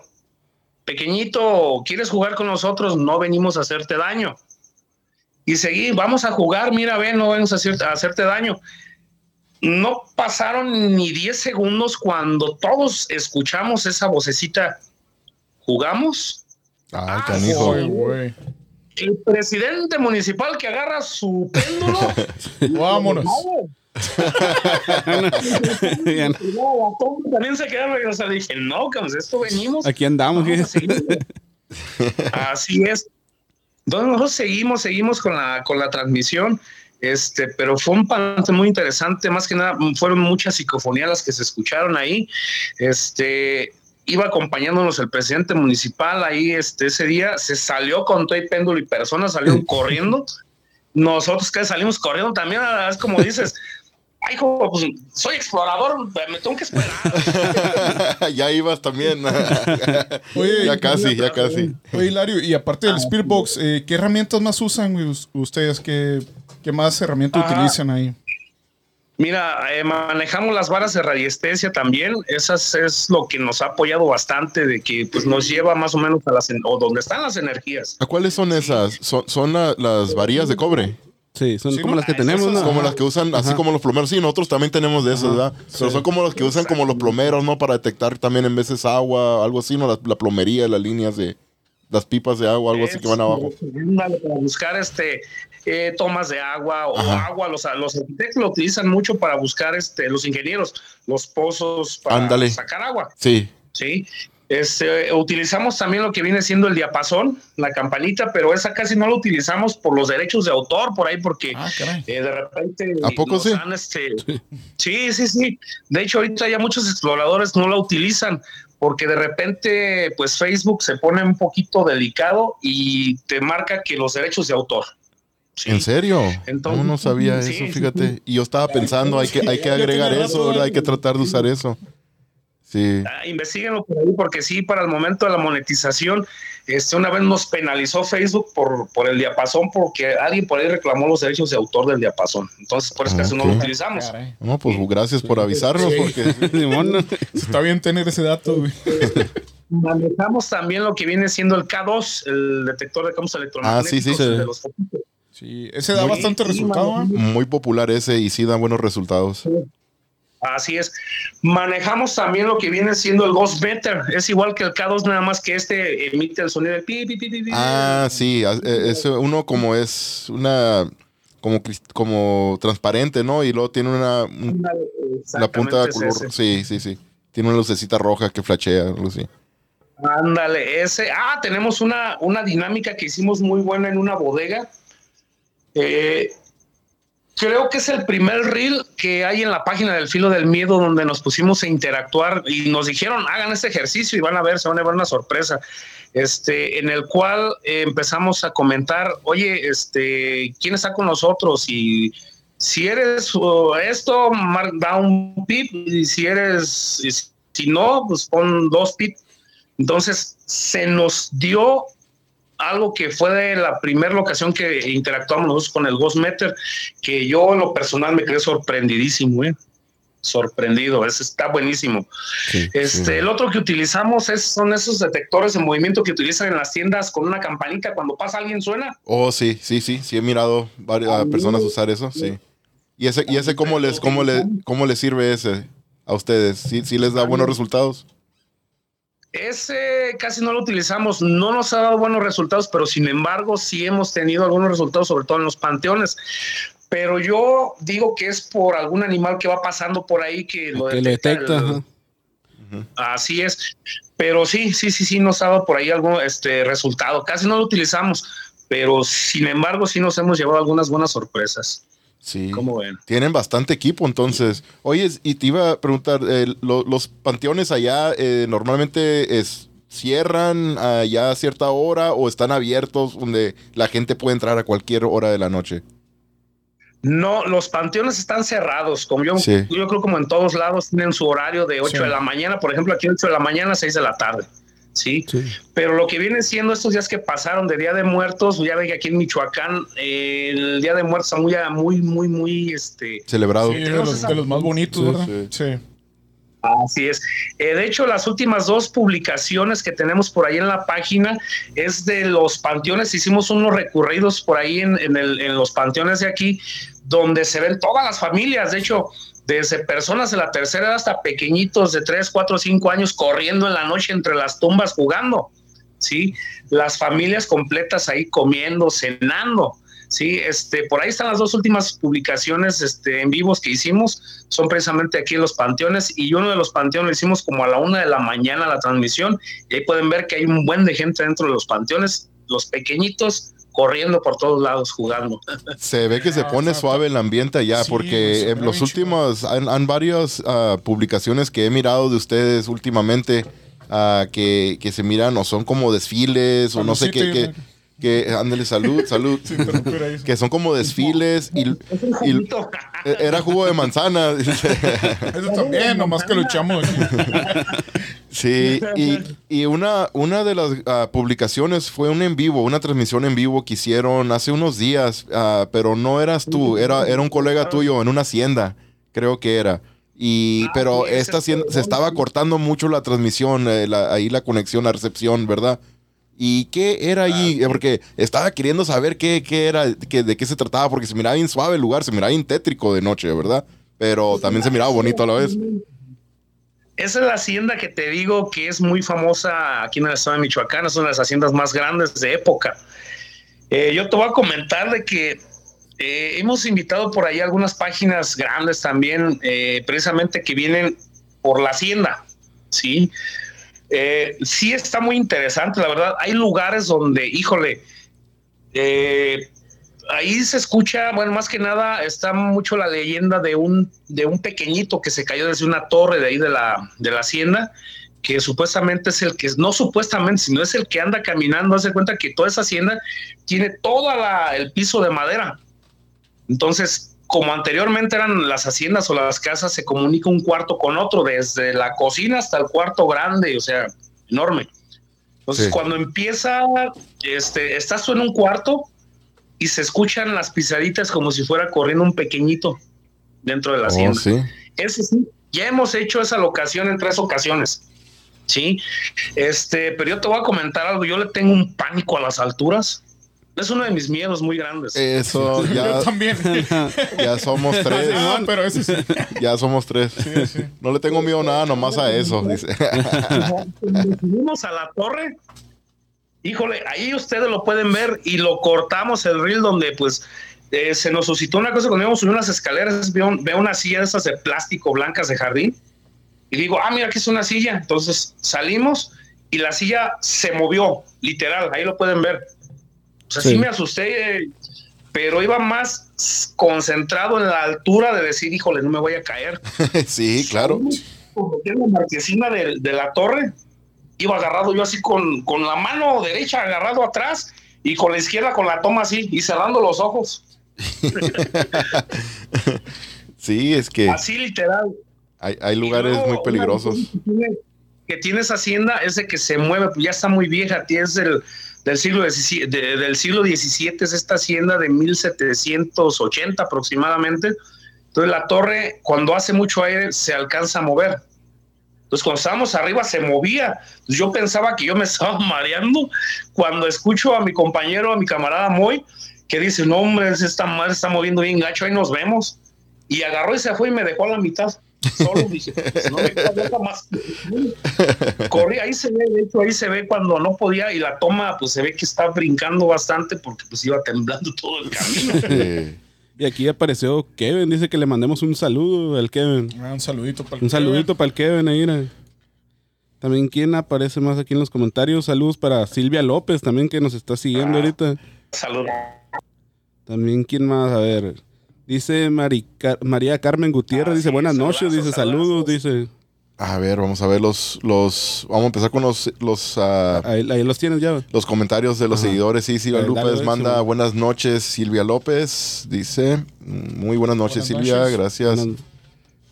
pequeñito, ¿quieres jugar con nosotros? No venimos a hacerte daño. Y seguí, vamos a jugar, mira, ven, no venimos a, hacer- a hacerte daño. No pasaron ni 10 segundos cuando todos escuchamos esa vocecita. ¿Jugamos? Ay, canijo. Ay, güey. El presidente municipal que agarra su péndulo. Vámonos. Bien. No, toma también se quedaron. O sea, dije, no, cabrón, esto venimos. Aquí andamos. Así es. Entonces nosotros seguimos, seguimos con la, con la transmisión. Este, pero fue un panteón muy interesante, más que nada fueron muchas psicofonías las que se escucharon ahí. Este, iba acompañándonos el presidente municipal ahí este, ese día, se salió con todo el péndulo y personas salieron corriendo. Nosotros que salimos corriendo también, es como dices, ay, hijo, pues soy explorador, me tengo que esperar. ya ibas también. Oye, ya casi, ya casi. Oye, Hilario, y aparte del Spirit Box, eh, ¿qué herramientas más usan ustedes? ¿Qué, qué más herramientas Ajá. utilizan ahí? Mira, eh, manejamos las varas de radiestesia también. Esas es lo que nos ha apoyado bastante de que pues nos lleva más o menos a las o donde están las energías. ¿A cuáles son esas? ¿Son, son la- las varillas de cobre? Sí, son Sí, como ¿no? las que Ah, tenemos, ¿no? Como Ajá. las que usan, así Ajá. como los plomeros. Sí, nosotros también tenemos de esas, ¿verdad? Pero son como los que usan como los plomeros, ¿no? Para detectar también en veces agua, algo así, ¿no? La, la plomería, las líneas de las pipas de agua, algo así que van abajo. Para buscar este eh, tomas de agua o Ajá. agua, los, los arquitectos lo utilizan mucho para buscar este, los ingenieros, los pozos para Ándale. sacar agua. Sí. Sí. Este, utilizamos también lo que viene siendo el diapasón, la campanita, pero esa casi no la utilizamos por los derechos de autor, por ahí, porque Ah. Eh, de repente. ¿A poco nos sí? han, este, sí, sí, sí. De hecho, ahorita ya muchos exploradores no la utilizan porque de repente, pues Facebook se pone un poquito delicado y te marca que los derechos de autor. Sí. ¿En serio? Entonces, no, no sabía sí, eso, fíjate. Y yo estaba pensando, hay que, hay que agregar eso, ¿verdad? Hay que tratar de usar eso. Sí. Ah, Investíguenlo por ahí porque sí, para el momento de la monetización, este, una vez nos penalizó Facebook por, por el diapasón porque alguien por ahí reclamó los derechos de autor del diapasón. Entonces, por eso casi no lo utilizamos. Caray. No, pues gracias por avisarnos, Sí. porque Simón. Está bien tener ese dato, güey. Manejamos también lo que viene siendo el K2, el detector de campos electromagnéticos Ah, sí, sí. de los foquitos. Sí, ese da Muy- bastante resultado, ¿ah? muy popular ese y sí da buenos resultados. Así es. Manejamos también lo que viene siendo el Ghost Meter. Es igual que el K2, nada más que este emite el sonido de pi, pi, pi, pi, Ah, sí. e, Es uno como es una. Como, como transparente, ¿no? Y luego tiene una. la punta de color. Sí, sí, sí. Tiene una lucecita roja que flashea, algo así. Ándale, ese. Ah, tenemos una, una dinámica que hicimos muy buena en una bodega. Eh, creo que es el primer reel que hay en la página del Filo del Miedo donde nos pusimos a interactuar y nos dijeron hagan este ejercicio y van a ver, se van a ver una sorpresa. Este, en el cual eh, empezamos a comentar, oye, este, ¿quién está con nosotros? Y si eres uh, esto, da un pip, y si eres, si no, pues pon dos pip. Entonces se nos dio algo que fue de la primera ocasión que interactuamos nosotros con el Ghost Meter, que yo en lo personal me quedé sorprendidísimo, ¿eh? sorprendido, ese está buenísimo. este, El otro que utilizamos es, son esos detectores de movimiento que utilizan en las tiendas con una campanita, cuando pasa alguien suena. Oh, sí, sí, sí, sí, he mirado varias ah, personas usar eso, sí. ¿Y ese, y ese cómo les, cómo le, cómo les sirve ese a ustedes? ¿Sí, sí les da buenos resultados? Ese casi no lo utilizamos, no nos ha dado buenos resultados, pero sin embargo sí hemos tenido algunos resultados, sobre todo en los panteones. Pero yo digo que es por algún animal que va pasando por ahí que lo detecta. Así es. Pero sí, sí, sí, sí nos ha dado por ahí algún este, resultado. Casi no lo utilizamos, pero sin embargo sí nos hemos llevado algunas buenas sorpresas. Sí. ¿Cómo ven? Tienen bastante equipo, entonces. Oye, y te iba a preguntar, eh, los panteones allá eh, normalmente es, cierran allá a cierta hora o están abiertos donde la gente puede entrar a cualquier hora de la noche. No, los panteones están cerrados, como yo, yo creo como en todos lados tienen su horario de 8 de la mañana, por ejemplo, aquí 8 de la mañana, 6 de la tarde. ¿Sí? Pero lo que viene siendo estos días que pasaron de Día de Muertos, ya ve que aquí en Michoacán el Día de Muertos está muy, muy, muy, muy este, celebrado. de, los, más bonitos, ¿verdad? Sí. Así es. Eh, de hecho, las últimas dos publicaciones que tenemos por ahí en la página es de los panteones. Hicimos unos recorridos por ahí en, en los panteones de aquí, donde se ven todas las familias. De hecho, desde personas de la tercera edad hasta pequeñitos de 3, 4, 5 años corriendo en la noche entre las tumbas jugando, ¿sí? Las familias completas ahí comiendo, cenando, ¿sí? Este, por ahí están las dos últimas publicaciones este, en vivos que hicimos, son precisamente aquí en los panteones, y uno de los panteones lo hicimos como a la una de la mañana la transmisión, y ahí pueden ver que hay un buen de gente dentro de los panteones, los pequeñitos, corriendo por todos lados jugando. Se ve que se pone suave el ambiente allá, porque en los últimos, han, varias ah, publicaciones que he mirado de ustedes últimamente, uh, que, que, se miran o son como desfiles o no sé qué, que ándale, salud, salud. que son como desfiles y, era jugo de manzana. Eso también, nomás que luchamos. sí, y, y, una, una de las ah, publicaciones fue un en vivo, una transmisión en vivo que hicieron hace unos días, ah, pero no eras tú, era, era un colega tuyo en una hacienda, creo que era. Y, ah, pero esta se estaba cortando mucho la transmisión, eh, ahí la conexión, la recepción, ¿verdad? ¿Y qué era allí? Porque estaba queriendo saber qué, qué era, qué, de qué se trataba, porque se miraba bien suave el lugar, se miraba bien tétrico de noche, ¿verdad? Pero también se miraba bonito a la vez. Esa es la hacienda que te digo que es muy famosa aquí en el estado de Michoacán, es una de las haciendas más grandes de época. Eh, yo te voy a comentar de que eh, hemos invitado por ahí algunas páginas grandes también, eh, precisamente que vienen por la hacienda, ¿sí? Eh, sí está muy interesante, la verdad. Hay lugares donde, híjole, eh, ahí se escucha, bueno, más que nada está mucho la leyenda de un, de un pequeñito que se cayó desde una torre de ahí de la, de la hacienda, que supuestamente es el que, no supuestamente, sino es el que anda caminando, hace cuenta que toda esa hacienda tiene todo el piso de madera. Entonces, como anteriormente eran las haciendas o las casas, se comunica un cuarto con otro, desde la cocina hasta el cuarto grande, o sea, enorme. Entonces, cuando empieza, este, estás tú en un cuarto y se escuchan las pisaditas como si fuera corriendo un pequeñito dentro de la oh, hacienda. Ese sí, ya hemos hecho esa locación en tres ocasiones. Sí, este, pero yo te voy a comentar algo. Yo le tengo un pánico a las alturas. Es uno de mis miedos muy grandes. Eso, Yo ya, también. ya somos tres. Ah, pero eso sí. Ya somos tres. No le tengo miedo a nada, nomás a eso. Dice. Cuando subimos a la torre, híjole, ahí ustedes lo pueden ver y lo cortamos el reel donde pues eh, se nos suscitó una cosa cuando íbamos a subir unas escaleras, veo, veo una silla de esas de plástico blancas de jardín y digo, ah, mira, aquí es una silla. Entonces salimos y la silla se movió, literal, ahí lo pueden ver. O sea, sí, Sí. me asusté, pero iba más concentrado en la altura de decir, híjole, no me voy a caer. Sí, claro. En la marquesina de, de la torre, iba agarrado yo así con, con la mano derecha agarrado atrás y con la izquierda con la toma así y cerrando los ojos. Sí, es que Así literal. hay, lugares luego, muy peligrosos. Que tiene, esa hacienda es de que se mueve, pues ya está muy vieja, es del, del siglo de- del siglo XVII, es esta hacienda de 1780 aproximadamente. Entonces la torre, cuando hace mucho aire, se alcanza a mover. Entonces cuando estábamos arriba se movía. Yo pensaba que yo me estaba mareando cuando escucho a mi compañero, a mi camarada Moy, que dice, no hombre, esta madre está moviendo bien gacho, ahí nos vemos. Y agarró y se fue y me dejó a la mitad. Solo dije, pues, no me queda más. Corrí, ahí se ve, de hecho, ahí se ve cuando no podía y la toma, pues se ve que está brincando bastante porque pues iba temblando todo el camino. Y aquí apareció Kevin, dice que le mandemos un saludo al Kevin. Ah, Un saludito para el Un saludito para el Kevin ahí. mira. También, ¿quién aparece más aquí en los comentarios? Saludos para Silvia López, también que nos está siguiendo ahorita. Saludos. También, ¿quién más? A ver. Dice Mari- Car- María Carmen Gutiérrez, Ah, dice sí, buenas noches, dice saludos, dice. a ver, vamos a ver los, los, vamos a empezar con los, los, ah, Ahí, ahí los tienes ya. los comentarios de los Ajá. seguidores. Sí, Silvia López manda buenas noches. Silvia López dice, muy buenas noches, Buenas Silvia, noches. gracias.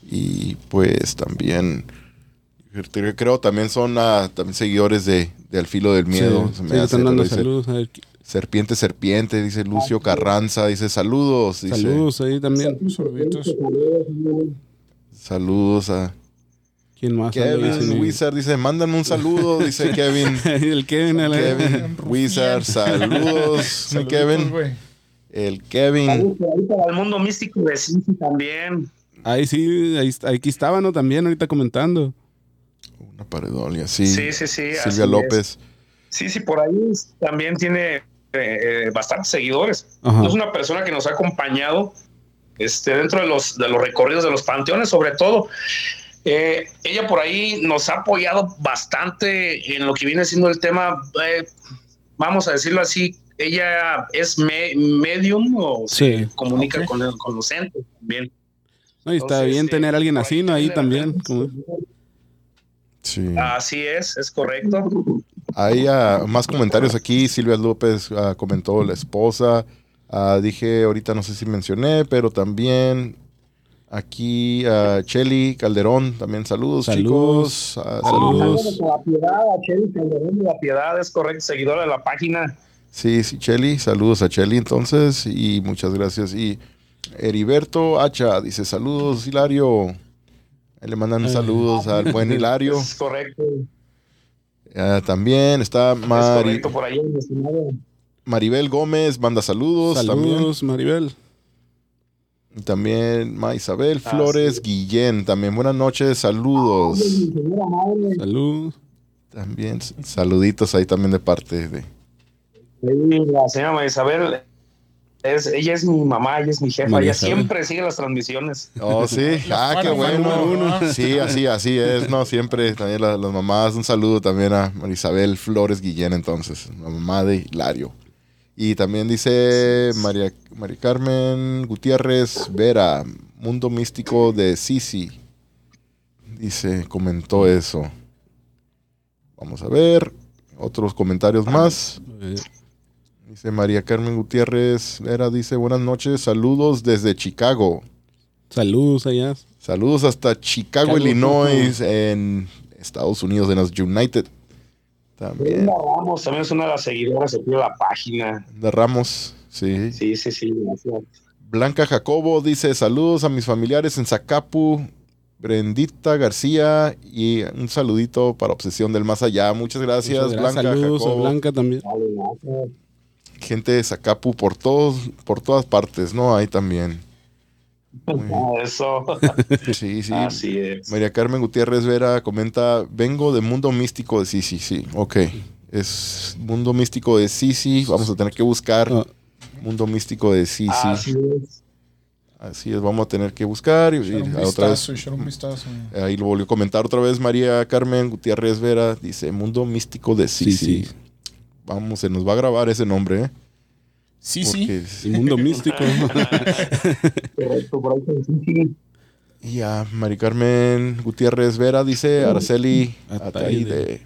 Y pues también, creo- también son ah, también seguidores de, de Al Filo del Miedo. Sí, Se me sí, le hace, están dando saludos. A ver, Serpiente, serpiente, dice Lucio Carranza, dice saludos, dice saludos ahí también. Saluditos. saludos a ¿Quién más? Kevin Dice- Wizard, dice mándame un saludo, dice Kevin. el Kevin, la- Kevin Wizard, saludos, mi Saluditos, Kevin. El Kevin. Saludos por ahí para el mundo místico de Cincy también. Ahí sí, ahí, aquí estaba, ¿no? También ahorita comentando. Una paredolia, sí. Sí, sí, sí. así Silvia es. López. Sí, sí, por ahí también tiene eh, eh, bastantes seguidores. Ajá. Es una persona que nos ha acompañado este, dentro de los, de los recorridos de los panteones, sobre todo. Eh, ella por ahí nos ha apoyado bastante en lo que viene siendo el tema, eh, vamos a decirlo así, ella es me- medium o Sí. se comunica con, el- con los entes también. No, y está Entonces, bien eh, tener a alguien así, ¿no? Ahí también. como-. Sí. Así es, es correcto. Hay ah, más comentarios aquí. Silvia López ah, comentó la esposa. Ah, dije ahorita, no sé si mencioné, pero también aquí a Cheli Calderón. También saludos, Saludos. chicos. Ah, Saludos. saludos. La piedad, a Chely Calderón de la piedad, es correcto, seguidora de la página. Sí, sí, Cheli. Saludos a Cheli entonces. Y muchas gracias. Y Heriberto Hacha dice saludos, Hilario. Le mandan saludos al buen Hilario. Es correcto, Ah, también está es Mari- correcto por ahí. Maribel Gómez, manda saludos. También. Saludos, Maribel. También Ma Isabel Ah, Flores sí. Guillén. También buenas noches, saludos. Saludos. También saluditos ahí también de parte de. sí, la señora Isabel, es, ella es mi mamá, ella es mi jefa, María ella Isabel. siempre sigue las transmisiones. Oh, sí. Ah, qué Bueno, bueno. bueno, ¿no? Sí, así, así es, ¿no? Siempre también la- las mamás. Un saludo también a María Isabel Flores Guillén, entonces, la mamá de Hilario. Y también dice María, María Carmen Gutiérrez Vera, Mundo Místico de Sisi. Dice, comentó eso. Vamos a ver. Otros comentarios más. Dice María Carmen Gutiérrez Vera, dice, buenas noches, saludos desde Chicago. saludos allá. Saludos hasta Chicago, Chicago, Illinois, en Estados Unidos, en los United. También. Brenda Ramos también es una de las seguidoras aquí de la página. De Ramos, sí. Sí, sí, sí, gracias. Blanca Jacobo dice, saludos a mis familiares en Zacapu, Brendita García y un saludito para Obsesión del Más Allá. Muchas gracias, Muchas Blanca Saludos a. Blanca también. Vale, gracias. Gente de Zacapu por todos, por todas partes, ¿no? Ahí también. Eso. Sí, sí. Así es. María Carmen Gutiérrez Vera comenta, vengo de Mundo Místico de Sisi, sí, ok. Es Mundo Místico de Sisi, vamos a tener que buscar Ah. Mundo Místico de Sisi. Así es. Así es, vamos a tener que buscar y, un otra vez. vistazo, echar un vistazo. Ahí lo volvió a comentar otra vez María Carmen Gutiérrez Vera, dice Mundo Místico de Sisi. Sí, sí. Vamos, se nos va a grabar ese nombre, ¿eh? Sí, sí. El mundo místico. Correcto, por ahí sí, sí. Y a Mari Carmen Gutiérrez Vera dice Araceli Ataide. Ataide.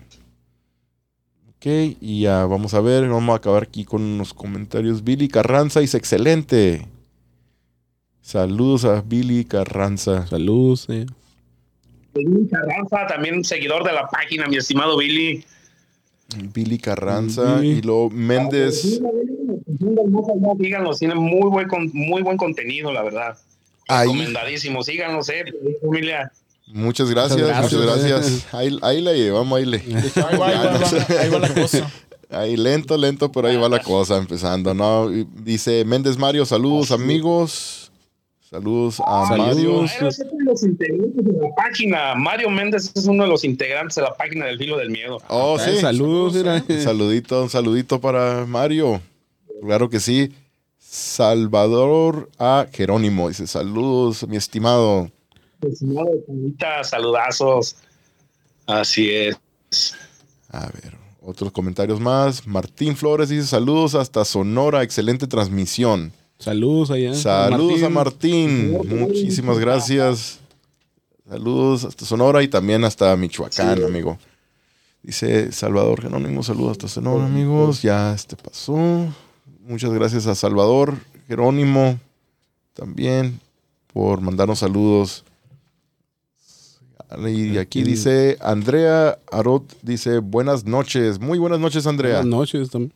Ok, y ya vamos a ver, vamos a acabar aquí con unos comentarios. Billy Carranza dice excelente. Saludos a Billy Carranza. Saludos. eh. Billy Carranza, también un seguidor de la página, mi estimado Billy. Billy Carranza Billy. y luego Méndez. Síganlos, tienen muy buen, con- muy buen contenido, la verdad. Ahí, Recomendadísimo, síganlos, eh, familia. muchas gracias, Muchas muchas gracias. gracias. Ahí, ahí la llevamos, ahí le. Ahí va, ahí va, ahí va, la cosa. Ahí lento, lento, pero ahí va la cosa empezando, ¿no? Dice Méndez Mario, saludos amigos. Saludos a Saludos. Mario. Ahí los- los integrantes de la página. Mario Méndez es uno de los integrantes de la página del Filo del Miedo. Oh, Eh, sí. Saludos. Un saludito, un saludito para Mario. Claro que sí. Salvador A. Jerónimo dice: Saludos, mi estimado. Estimado Juanita, saludazos. Así es. A ver, otros comentarios más. Martín Flores dice: Saludos hasta Sonora, excelente transmisión. Saludos allá. Saludos a Martín. Muchísimas gracias. Saludos hasta Sonora y también hasta Michoacán, amigo. Dice Salvador Jerónimo, saludos hasta Sonora, amigos. Ya este pasó. Muchas gracias a Salvador Jerónimo también por mandarnos saludos. Y aquí dice Andrea Arot, dice buenas noches. Muy buenas noches, Andrea. Buenas noches también.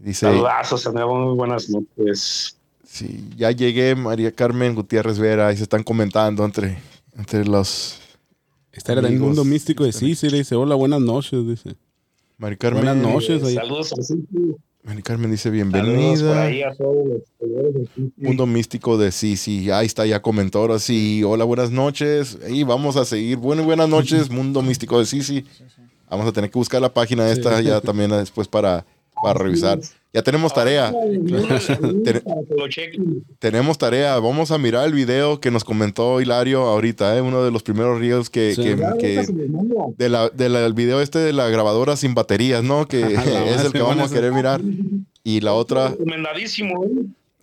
Dice, Saludazos, muy buenas noches. Sí, ya llegué, María Carmen Gutiérrez Vera, y se están comentando entre, entre los... Era del Amigos. mundo místico de sí, le dice, hola, buenas noches, dice. María Carmen, Buenas noches. ahí. Saludos a Cinti. María Carmen dice por bienvenida. ahí a todos los seguidores de Cinti. Mundo místico de Sisi. Ahí está, ya comentó ahora sí. Hola, buenas noches. Y vamos a seguir. Bueno, buenas noches, Mundo místico de Sisi. Vamos a tener que buscar la página esta ya también después para, para revisar. Ya tenemos tarea. Chequen. Tenemos tarea. Vamos a mirar el video que nos comentó Hilario ahorita, ¿eh? uno de los primeros ríos que, Sí. que- que- de la, de la- el video este de la grabadora sin baterías, ¿no? Que Ajá, es el que vamos a querer mirar. Y la otra, Recomendadísimo. ¿eh?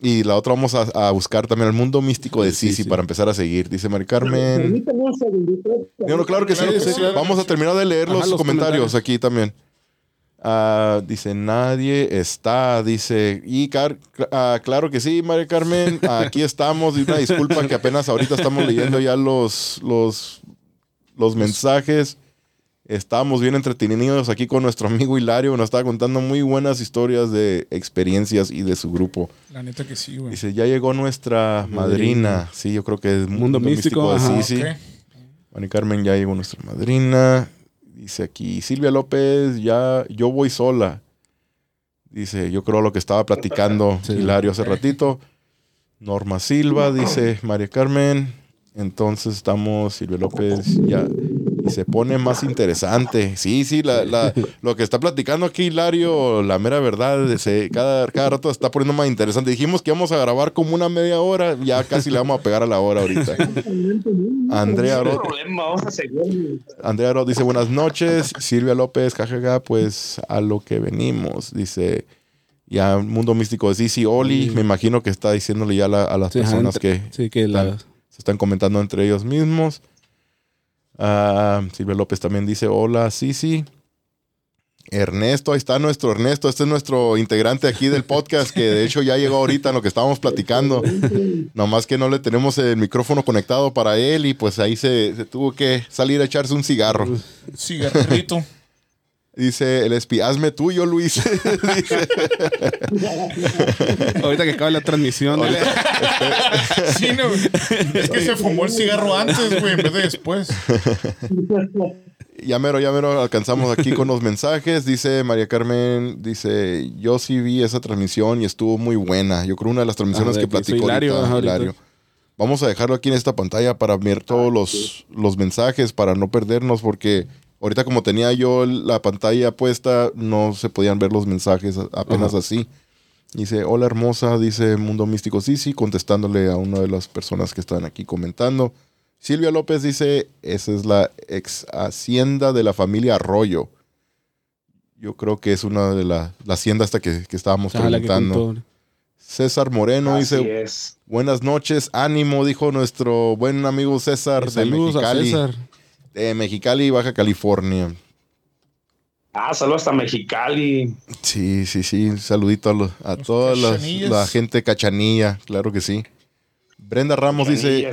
y la otra vamos a, a buscar también el mundo místico de Sí, Sisi sí. para empezar a seguir. Dice Mari Carmen. Permítame un segundito. No, no, claro que sí. Claro que sí, Vamos a terminar de leer Ajá, los, los comentarios comentarios. aquí también. Ah, dice, nadie está, dice, y car- ah, claro que sí, María Carmen, aquí estamos, y una disculpa que apenas ahorita estamos leyendo ya los, los, los mensajes. Estamos bien entretenidos aquí con nuestro amigo Hilario, nos estaba contando muy buenas historias de experiencias y de su grupo. La neta que sí, güey. Dice, ya llegó nuestra madrina. Sí, yo creo que es Mundo Místico, de ajá. Sisi. Ok. Mari Carmen, ya llegó nuestra madrina. Dice aquí, Silvia López, ya yo voy sola. Dice, yo creo lo que estaba platicando Sí. Hilario hace ratito. Norma Silva, dice María Carmen. Entonces estamos, Silvia López, ya. Se pone más interesante. Sí, sí, la, la- lo que está platicando aquí Hilario, la mera verdad, se, cada, cada rato está poniendo más interesante. Dijimos que íbamos a grabar como una media hora, ya casi le vamos a pegar a la hora ahorita. Andrea No hay Aro- problema, vamos a seguir. Andrea Aro dice buenas noches. Silvia López, jajaja, pues a lo que venimos. Dice, ya Mundo Místico de Sisi Oli. Me imagino que está diciéndole ya la- a las Sí, personas entre- que Sí, que la... están- se están comentando entre ellos mismos. Ah, Silvia López también dice, hola Sisi. Ernesto, ahí está nuestro Ernesto. Este es nuestro integrante aquí del podcast que de hecho ya llegó ahorita en lo que estábamos platicando. Nomás que no le tenemos el micrófono conectado para él y pues ahí se, se tuvo que salir a echarse un cigarro. Cigarrito. Dice el espi, hazme tuyo, Luis. Dice, Ahorita que acaba la transmisión. Sí, no, güey. Es que se fumó el cigarro antes, güey, en vez de después. Ya mero, ya mero alcanzamos aquí con los mensajes. Dice María Carmen, dice, yo sí vi esa transmisión y estuvo muy buena. Yo creo una de las transmisiones Ah, que platicó Hilario, ahorita, ajá, ahorita. Hilario. Vamos a dejarlo aquí en esta pantalla para ver todos los, los mensajes, para no perdernos, porque ahorita como tenía yo la pantalla puesta, no se podían ver los mensajes apenas así. Dice, hola hermosa, dice Mundo Místico Sisi, contestándole a una de las personas que están aquí comentando. Silvia López dice, esa es la ex hacienda de la familia Arroyo. Yo creo que es una de la, la hacienda hasta que, que estábamos Ah, que contó. César Moreno Así dice, es. buenas noches, ánimo, dijo nuestro buen amigo César de Saludos a Mexicali. César. De Mexicali, Baja California. Ah, saludos hasta Mexicali. Sí, sí, sí. Un saludito a, lo- a Los toda la gente cachanilla, claro que sí. Brenda Ramos dice,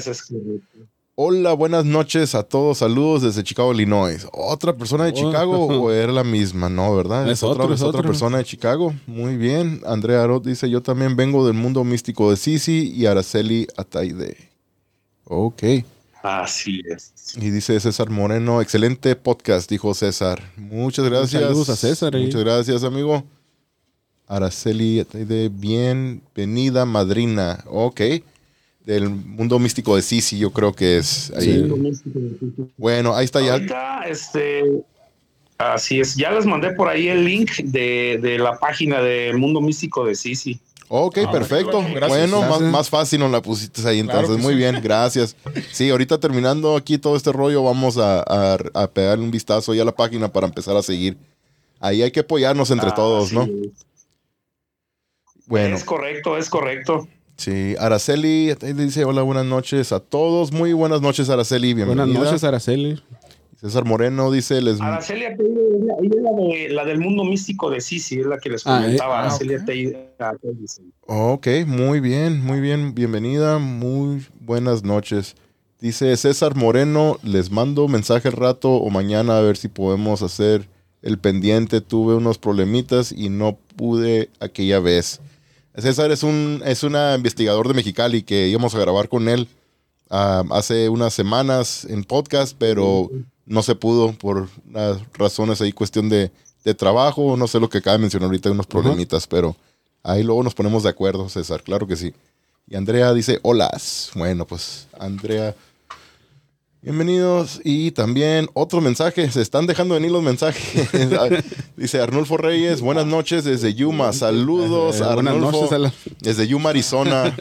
hola, buenas noches a todos, saludos desde Chicago, Illinois. ¿Otra persona de Oh. Chicago o era la misma? No, ¿verdad? Es otra, otro, es otra persona de Chicago. Muy bien. Andrea Arot dice, yo también vengo del mundo místico de Sisi y Araceli Ataide. Ok. Así es. Y dice César Moreno, excelente podcast, dijo César. Muchas gracias. Saludos a César ahí. Muchas gracias, amigo. Araceli, Ataide, bienvenida, madrina. Ok. Del mundo místico de Sisi, yo creo que es ahí. Bueno, ahí está ya. Ahorita, este, así es. Ya les mandé por ahí el link de, de la página de Mundo Místico de Sisi. Ok, Ah, perfecto. bueno, gracias. bueno, Más, Gracias. más fácil nos la pusiste ahí, entonces. Muy sí. bien, gracias. Sí, ahorita terminando aquí todo este rollo, vamos a, a, a pegarle un vistazo ya a la página para empezar a seguir. Ahí hay que apoyarnos entre Ah, todos, ¿no? Bueno, Es correcto, es correcto. sí. Araceli ahí dice: Hola, buenas noches a todos. Muy buenas noches, Araceli. Bienvenida. Buenas noches, Araceli. César Moreno dice: Les. Araceli Teide, ella ella es la, de, la del mundo místico de Sisi, es la que les Ah, comentaba. eh, ah, Araceli ah. Ok, muy bien, muy bien. Bienvenida. Muy buenas noches. Dice César Moreno: Les mando mensaje al rato o mañana a ver si podemos hacer el pendiente. Tuve unos problemitas y no pude aquella vez. César es un es una investigador de Mexicali que íbamos a grabar con él hace unas semanas en podcast, pero no se pudo por unas razones ahí, cuestión de, de trabajo, no sé lo que acaba de mencionar ahorita, unos problemitas, pero ahí luego nos ponemos de acuerdo, César, claro que sí. Y Andrea dice, hola. Bueno, pues Andrea, bienvenidos. Y también otro mensaje, se están dejando venir los mensajes. dice Arnulfo Reyes, buenas noches desde Yuma, saludos Eh, buenas Arnulfo. noches a la- Desde Yuma, Arizona,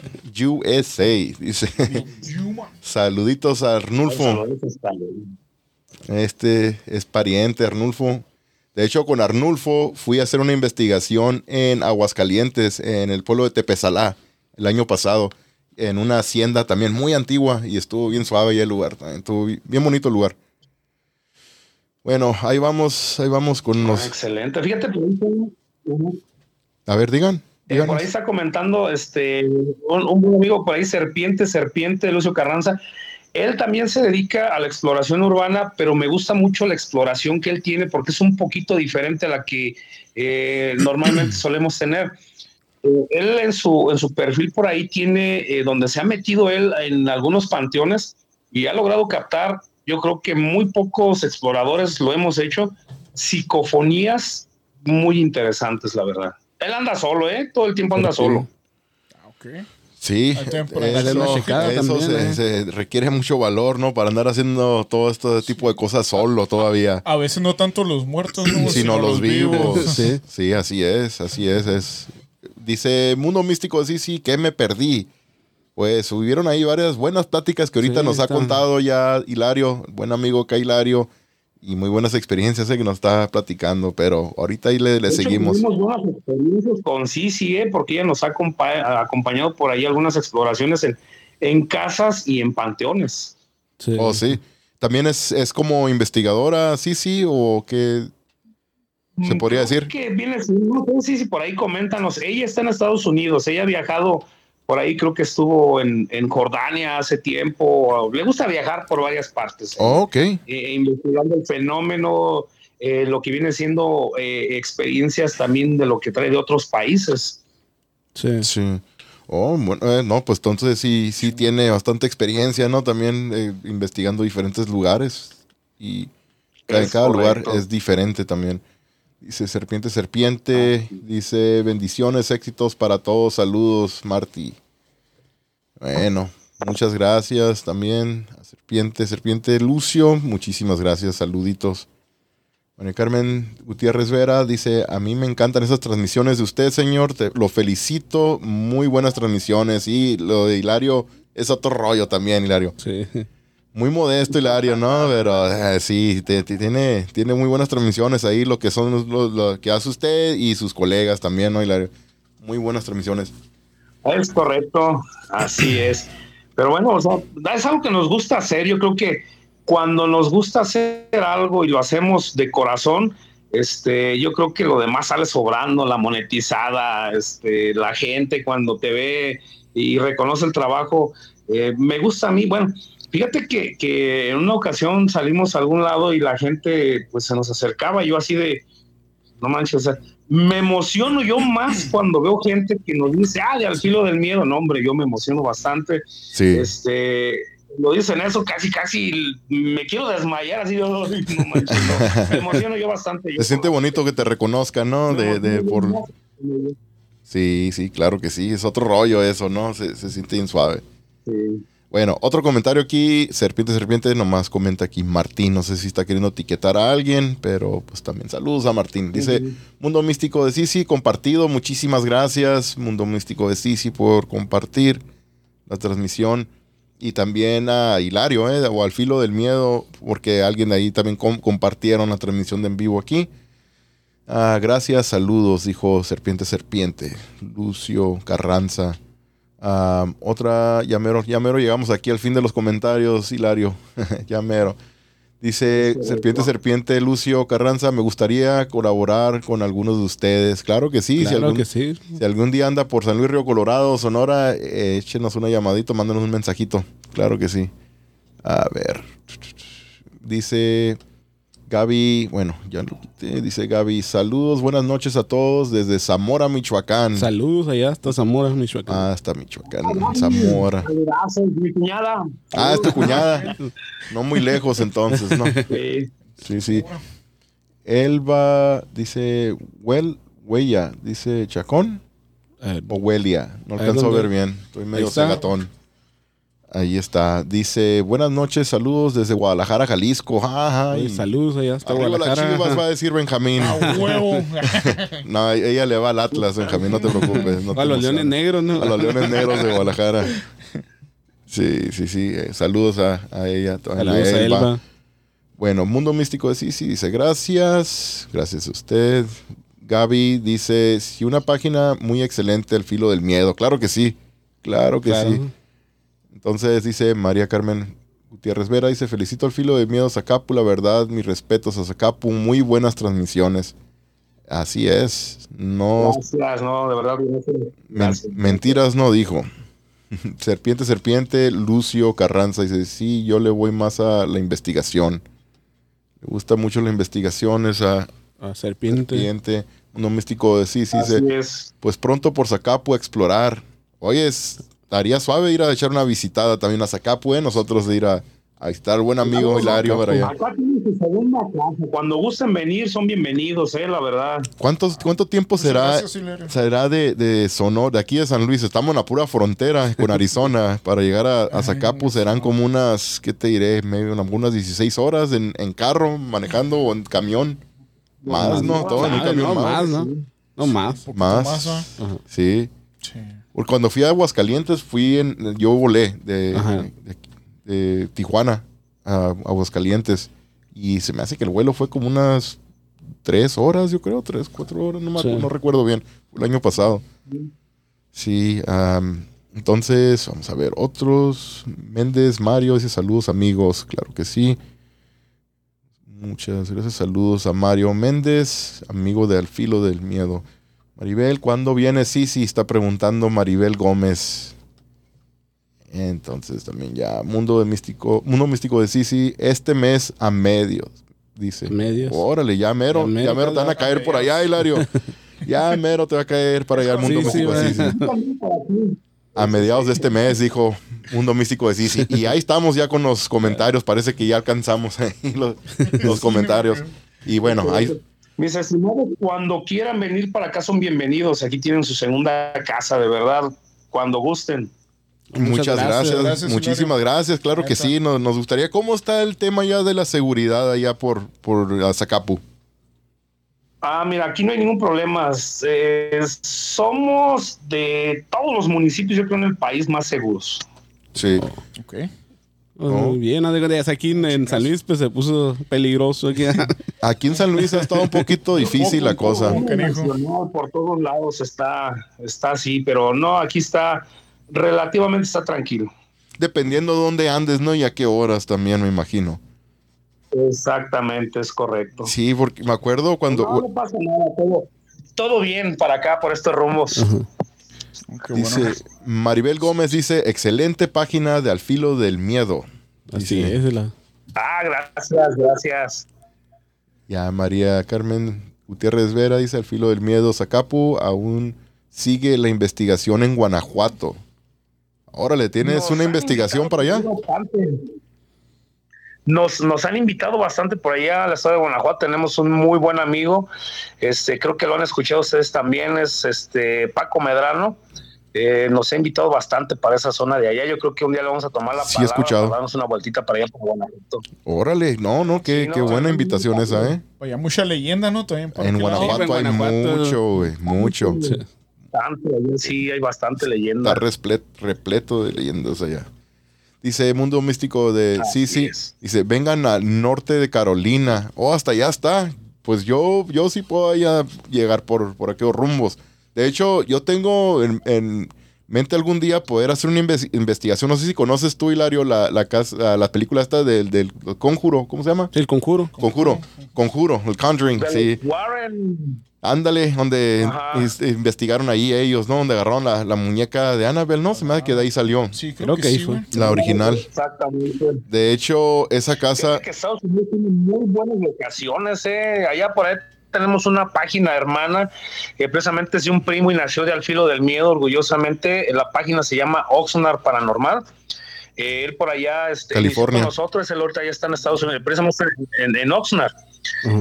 USA, dice. Yuma. Saluditos a Arnulfo. Este es pariente, Arnulfo. De hecho, con Arnulfo fui a hacer una investigación en Aguascalientes, en el pueblo de Tepezalá, el año pasado, en una hacienda también muy antigua y estuvo bien suave ahí el lugar. también Estuvo bi- bien bonito el lugar. Bueno, ahí vamos, ahí vamos con Ah, los... excelente. Fíjate. A ver, digan. Eh, por ahí está comentando este un, un buen amigo por ahí, Serpiente, Serpiente, Lucio Carranza. Él también se dedica a la exploración urbana, pero me gusta mucho la exploración que él tiene porque es un poquito diferente a la que eh, normalmente solemos tener. Eh, él en su, en su perfil por ahí tiene eh, donde se ha metido él en algunos panteones y ha logrado captar, yo creo que muy pocos exploradores lo hemos hecho, psicofonías muy interesantes, la verdad. Él anda solo, ¿eh? Todo el tiempo anda Sí. solo. Ah. Sí, eso, se, eh. se requiere mucho valor, ¿no? Para andar haciendo todo este tipo de cosas solo todavía. A veces no tanto los muertos, ¿no? sino los vivos. Sí. Sí, así es, así es, es. Dice Mundo Místico, sí, sí, que me perdí. Pues hubieron ahí varias buenas pláticas que ahorita Sí, nos ha están. contado ya Hilario, buen amigo acá Hilario, y muy buenas experiencias eh, que nos está platicando, pero ahorita ahí le, le De hecho, seguimos. Tuvimos buenas experiencias con Sisi, ¿eh? porque ella nos ha acompa- acompañado por ahí algunas exploraciones en, en casas y en panteones. Sí. Oh, sí. También es, es como investigadora, sí, sí, o que ¿Se podría Creo decir? Que viene, no sé si, si por ahí coméntanos. Ella está en Estados Unidos, ella ha viajado por ahí, creo que estuvo en, en Jordania hace tiempo. Le gusta viajar por varias partes. ¿eh? Oh, ok. eh, investigando el fenómeno, eh, lo que viene siendo eh, experiencias también de lo que trae de otros países. Sí. Sí. Oh, bueno, eh, no, pues entonces sí, sí tiene bastante experiencia, ¿no? También eh, investigando diferentes lugares. Y En cada lugar es diferente también. Dice Serpiente, Serpiente. Dice bendiciones, éxitos para todos. Saludos, Marty. Bueno, muchas gracias también a Serpiente, Serpiente Lucio. Muchísimas gracias, saluditos. María Carmen Gutiérrez Vera dice, a mí me encantan esas transmisiones de usted, señor. Te- lo felicito. Muy buenas transmisiones. Y lo de Hilario es otro rollo también, Hilario. Sí. Muy modesto Hilario, ¿no? Pero eh, sí, te- te- tiene, tiene muy buenas transmisiones ahí, lo que son los- lo, lo que hace usted y sus colegas también, ¿no, Hilario? Muy buenas transmisiones. Es correcto, así es. Pero bueno, o sea, es algo que nos gusta hacer. Yo creo que cuando nos gusta hacer algo y lo hacemos de corazón, este, yo creo que lo demás sale sobrando, la monetizada, este, la gente cuando te ve y reconoce el trabajo. eh, me gusta a mí, bueno, fíjate que, que en una ocasión salimos a algún lado y la gente pues se nos acercaba, y yo así de, no manches, o sea, me emociono yo más cuando veo gente que nos dice, ah, de al filo del miedo, no, hombre, yo me emociono bastante. Sí. Este, lo dicen eso, casi, casi me quiero desmayar, así, "Ay, no manches, no". me emociono yo bastante. yo Se siente bonito que te reconozcan, ¿no? De, de, por... Sí, sí, claro que sí. Es otro rollo eso, ¿no? Se, se siente bien suave. Sí. Bueno, otro comentario aquí, Serpiente Serpiente, nomás comenta aquí Martín, no sé si está queriendo etiquetar a alguien, pero pues también saludos a Martín. Dice, Mundo Místico de Sisi, compartido, muchísimas gracias, Mundo Místico de Sisi, por compartir la transmisión. Y también a Hilario, ¿eh? o al filo del miedo, porque alguien de ahí también com- compartieron la transmisión de en vivo aquí. Ah, gracias, saludos, dijo Serpiente Serpiente, Lucio Carranza. Otra, ya mero, ya mero llegamos aquí al fin de los comentarios, Hilario. ya mero. Dice Serpiente Serpiente Lucio Carranza, me gustaría colaborar con algunos de ustedes. Claro que sí, si, claro algún, que sí. si algún día anda por San Luis Río Colorado, Sonora, eh, échenos una llamadita, mándenos un mensajito. Claro que sí. A ver. Dice Gaby, bueno, ya lo quité. Dice Gaby, saludos, buenas noches a todos desde Zamora, Michoacán. Saludos allá hasta Zamora, Michoacán. Ah, hasta Michoacán, Zamora. Mi cuñada. Ah, es tu cuñada. No muy lejos entonces, ¿no? Sí. Sí, sí. Elba dice, well, huella, dice Chacón Eh, o Huelia. No alcanzo a ver bien. Estoy medio cegatón. Ahí está. Dice, buenas noches, saludos desde Guadalajara, Jalisco. Ajá, oye, y- saludos allá hasta Arriba las Guadalajara. chivas va a decir Benjamín. A huevo. No, ella le va al Atlas, Benjamín, no te preocupes. no te a los leones negros, ¿no? A los Leones Negros de Guadalajara. Sí, sí, sí. eh, saludos a, a ella. a la Saludos a Elba. Elba. Bueno, Mundo Místico de Sisi dice gracias. Gracias a usted. Gaby dice, si una página muy excelente, El Filo del Miedo. Claro que sí. Claro que Claro. sí. Entonces dice María Carmen Gutiérrez Vera, dice, felicito al Filo del Miedo Zacapu, la verdad, mis respetos a Zacapu, muy buenas transmisiones. Así es. No, Gracias, no, de verdad. Men- mentiras no dijo. serpiente, serpiente, Lucio Carranza dice, sí, yo le voy más a la investigación. Le gusta mucho la investigación, esa A serpiente. serpiente. Uno místico de sí, sí, Así dice, es. pues pronto por Zacapu a explorar. Oye, es- estaría suave ir a echar una visitada también a Zacapu, ¿eh? Nosotros de ir a, a visitar al buen amigo Hilario para allá. Acá tienen su segunda casa. Cuando gusten venir, son bienvenidos, eh, la verdad. ¿Cuántos, ¿Cuánto tiempo será? Gracias, será de, de Sonora, de aquí de San Luis. Estamos en la pura frontera con Arizona. Para llegar a, a Zacapu serán como unas, ¿qué te diré? Medio, unas 16 horas en, en carro, manejando o en camión. Más, ¿no? Todo en un Más, camión no, más. ¿no? No más. Más. más. Ajá. Sí. Porque Cuando fui a Aguascalientes, fui en, yo volé de, Ajá. de- de Tijuana a Aguascalientes. Y se me hace que el vuelo fue como unas tres horas, yo creo, tres, cuatro horas, no, me Sí. no recuerdo bien. Fue el año pasado. Sí, am, entonces, vamos a ver, otros. Méndez, Mario, dice saludos amigos, claro que sí. Muchas gracias, saludos a Mario Méndez, amigo de Al Filo del Miedo. Maribel, ¿cuándo viene? Sí, sí, está preguntando Maribel Gómez. Entonces también ya, Mundo de Místico, Mundo Místico de Sisi, este mes a medios, dice. Medios. Órale, ya mero, Ya mero, ya mero te van a caer por allá, Hilario. Ya mero te va a caer para allá el Mundo Sí, sí, Místico de. Sisi. A mediados de este mes, dijo. Mundo Místico de Sisi. Y ahí estamos ya con los comentarios. Parece que ya alcanzamos ahí los, los comentarios. Y bueno, ahí, Mis estimados, cuando quieran venir para acá son bienvenidos. Aquí tienen su segunda casa, de verdad. Cuando gusten. Muchas, gracias, gracias. gracias, Muchísimas gracias. Claro que sí. Nos, nos gustaría. ¿Cómo está el tema ya de la seguridad allá por, por Azacapu? Ah, mira, aquí no hay ningún problema. Eh, somos de todos los municipios, yo creo, en el país más seguros. Sí. Ok. Oh, Muy bien, aquí en, en San Luis pues se puso peligroso aquí. Aquí en San Luis ha estado un poquito difícil la cosa. No, por todos lados está, está así, pero no, aquí está relativamente está tranquilo. Dependiendo de dónde andes, ¿no? Y a qué horas también, me imagino. Exactamente, es correcto. Sí, porque me acuerdo cuando. No, no pasa nada, todo, todo bien para acá, por estos rumbos. Qué Dice, bueno. Maribel Gómez dice, excelente página de Al Filo del Miedo. Así Dice, es. de la- Ah, gracias, gracias. Ya María Carmen Gutiérrez Vera dice, Al Filo del Miedo, Zacapu, aún sigue la investigación en Guanajuato. Órale, ¿tienes Nos una investigación para allá? bastante. Nos, nos han invitado bastante por allá al estado de Guanajuato. Tenemos un muy buen amigo. Este, creo que lo han escuchado ustedes también. Es este Paco Medrano. Eh, nos ha invitado bastante para esa zona de allá. Yo creo que un día le vamos a tomar la Sí, he palabra escuchado. para darnos una vueltita para allá por Guanajuato. Órale, no, no, qué, Sí, no, qué buena hay invitación esa, ¿eh? Vaya, mucha leyenda, ¿no? También para En. Guanajuato en hay Guanajuato. mucho, güey, mucho. Bastante, allá sí hay bastante leyenda. Está resplet- repleto de leyendas allá. Dice Mundo Místico de Así sí, sí. es. Dice, vengan al norte de Carolina. Oh, hasta allá está. Pues yo, yo sí puedo allá llegar por, por aquellos rumbos. De hecho, yo tengo en, en mente algún día poder hacer una inves- investigación. No sé si conoces tú, Hilario, la, la, casa, la película esta del, del Conjuro. ¿Cómo se llama? El conjuro. Conjuro. Conjuro, el Conjuring, sí. Warren. Ándale, donde Ajá. investigaron ahí ellos, ¿no? Donde agarraron la, la muñeca de Annabelle, ¿no? Se me hace que de ahí salió. Sí, creo, Creo que, que sí, fue. La original. Exactamente. De hecho, esa casa, que Estados Unidos tiene muy buenas locaciones, eh. Allá por ahí tenemos una página hermana, que precisamente es de un primo y nació de Al Filo del Miedo, orgullosamente. La página se llama Oxnard Paranormal. Eh, él por allá, este, California. con nosotros, él ahorita ya está en Estados Unidos, precisamente en, en Oxnard.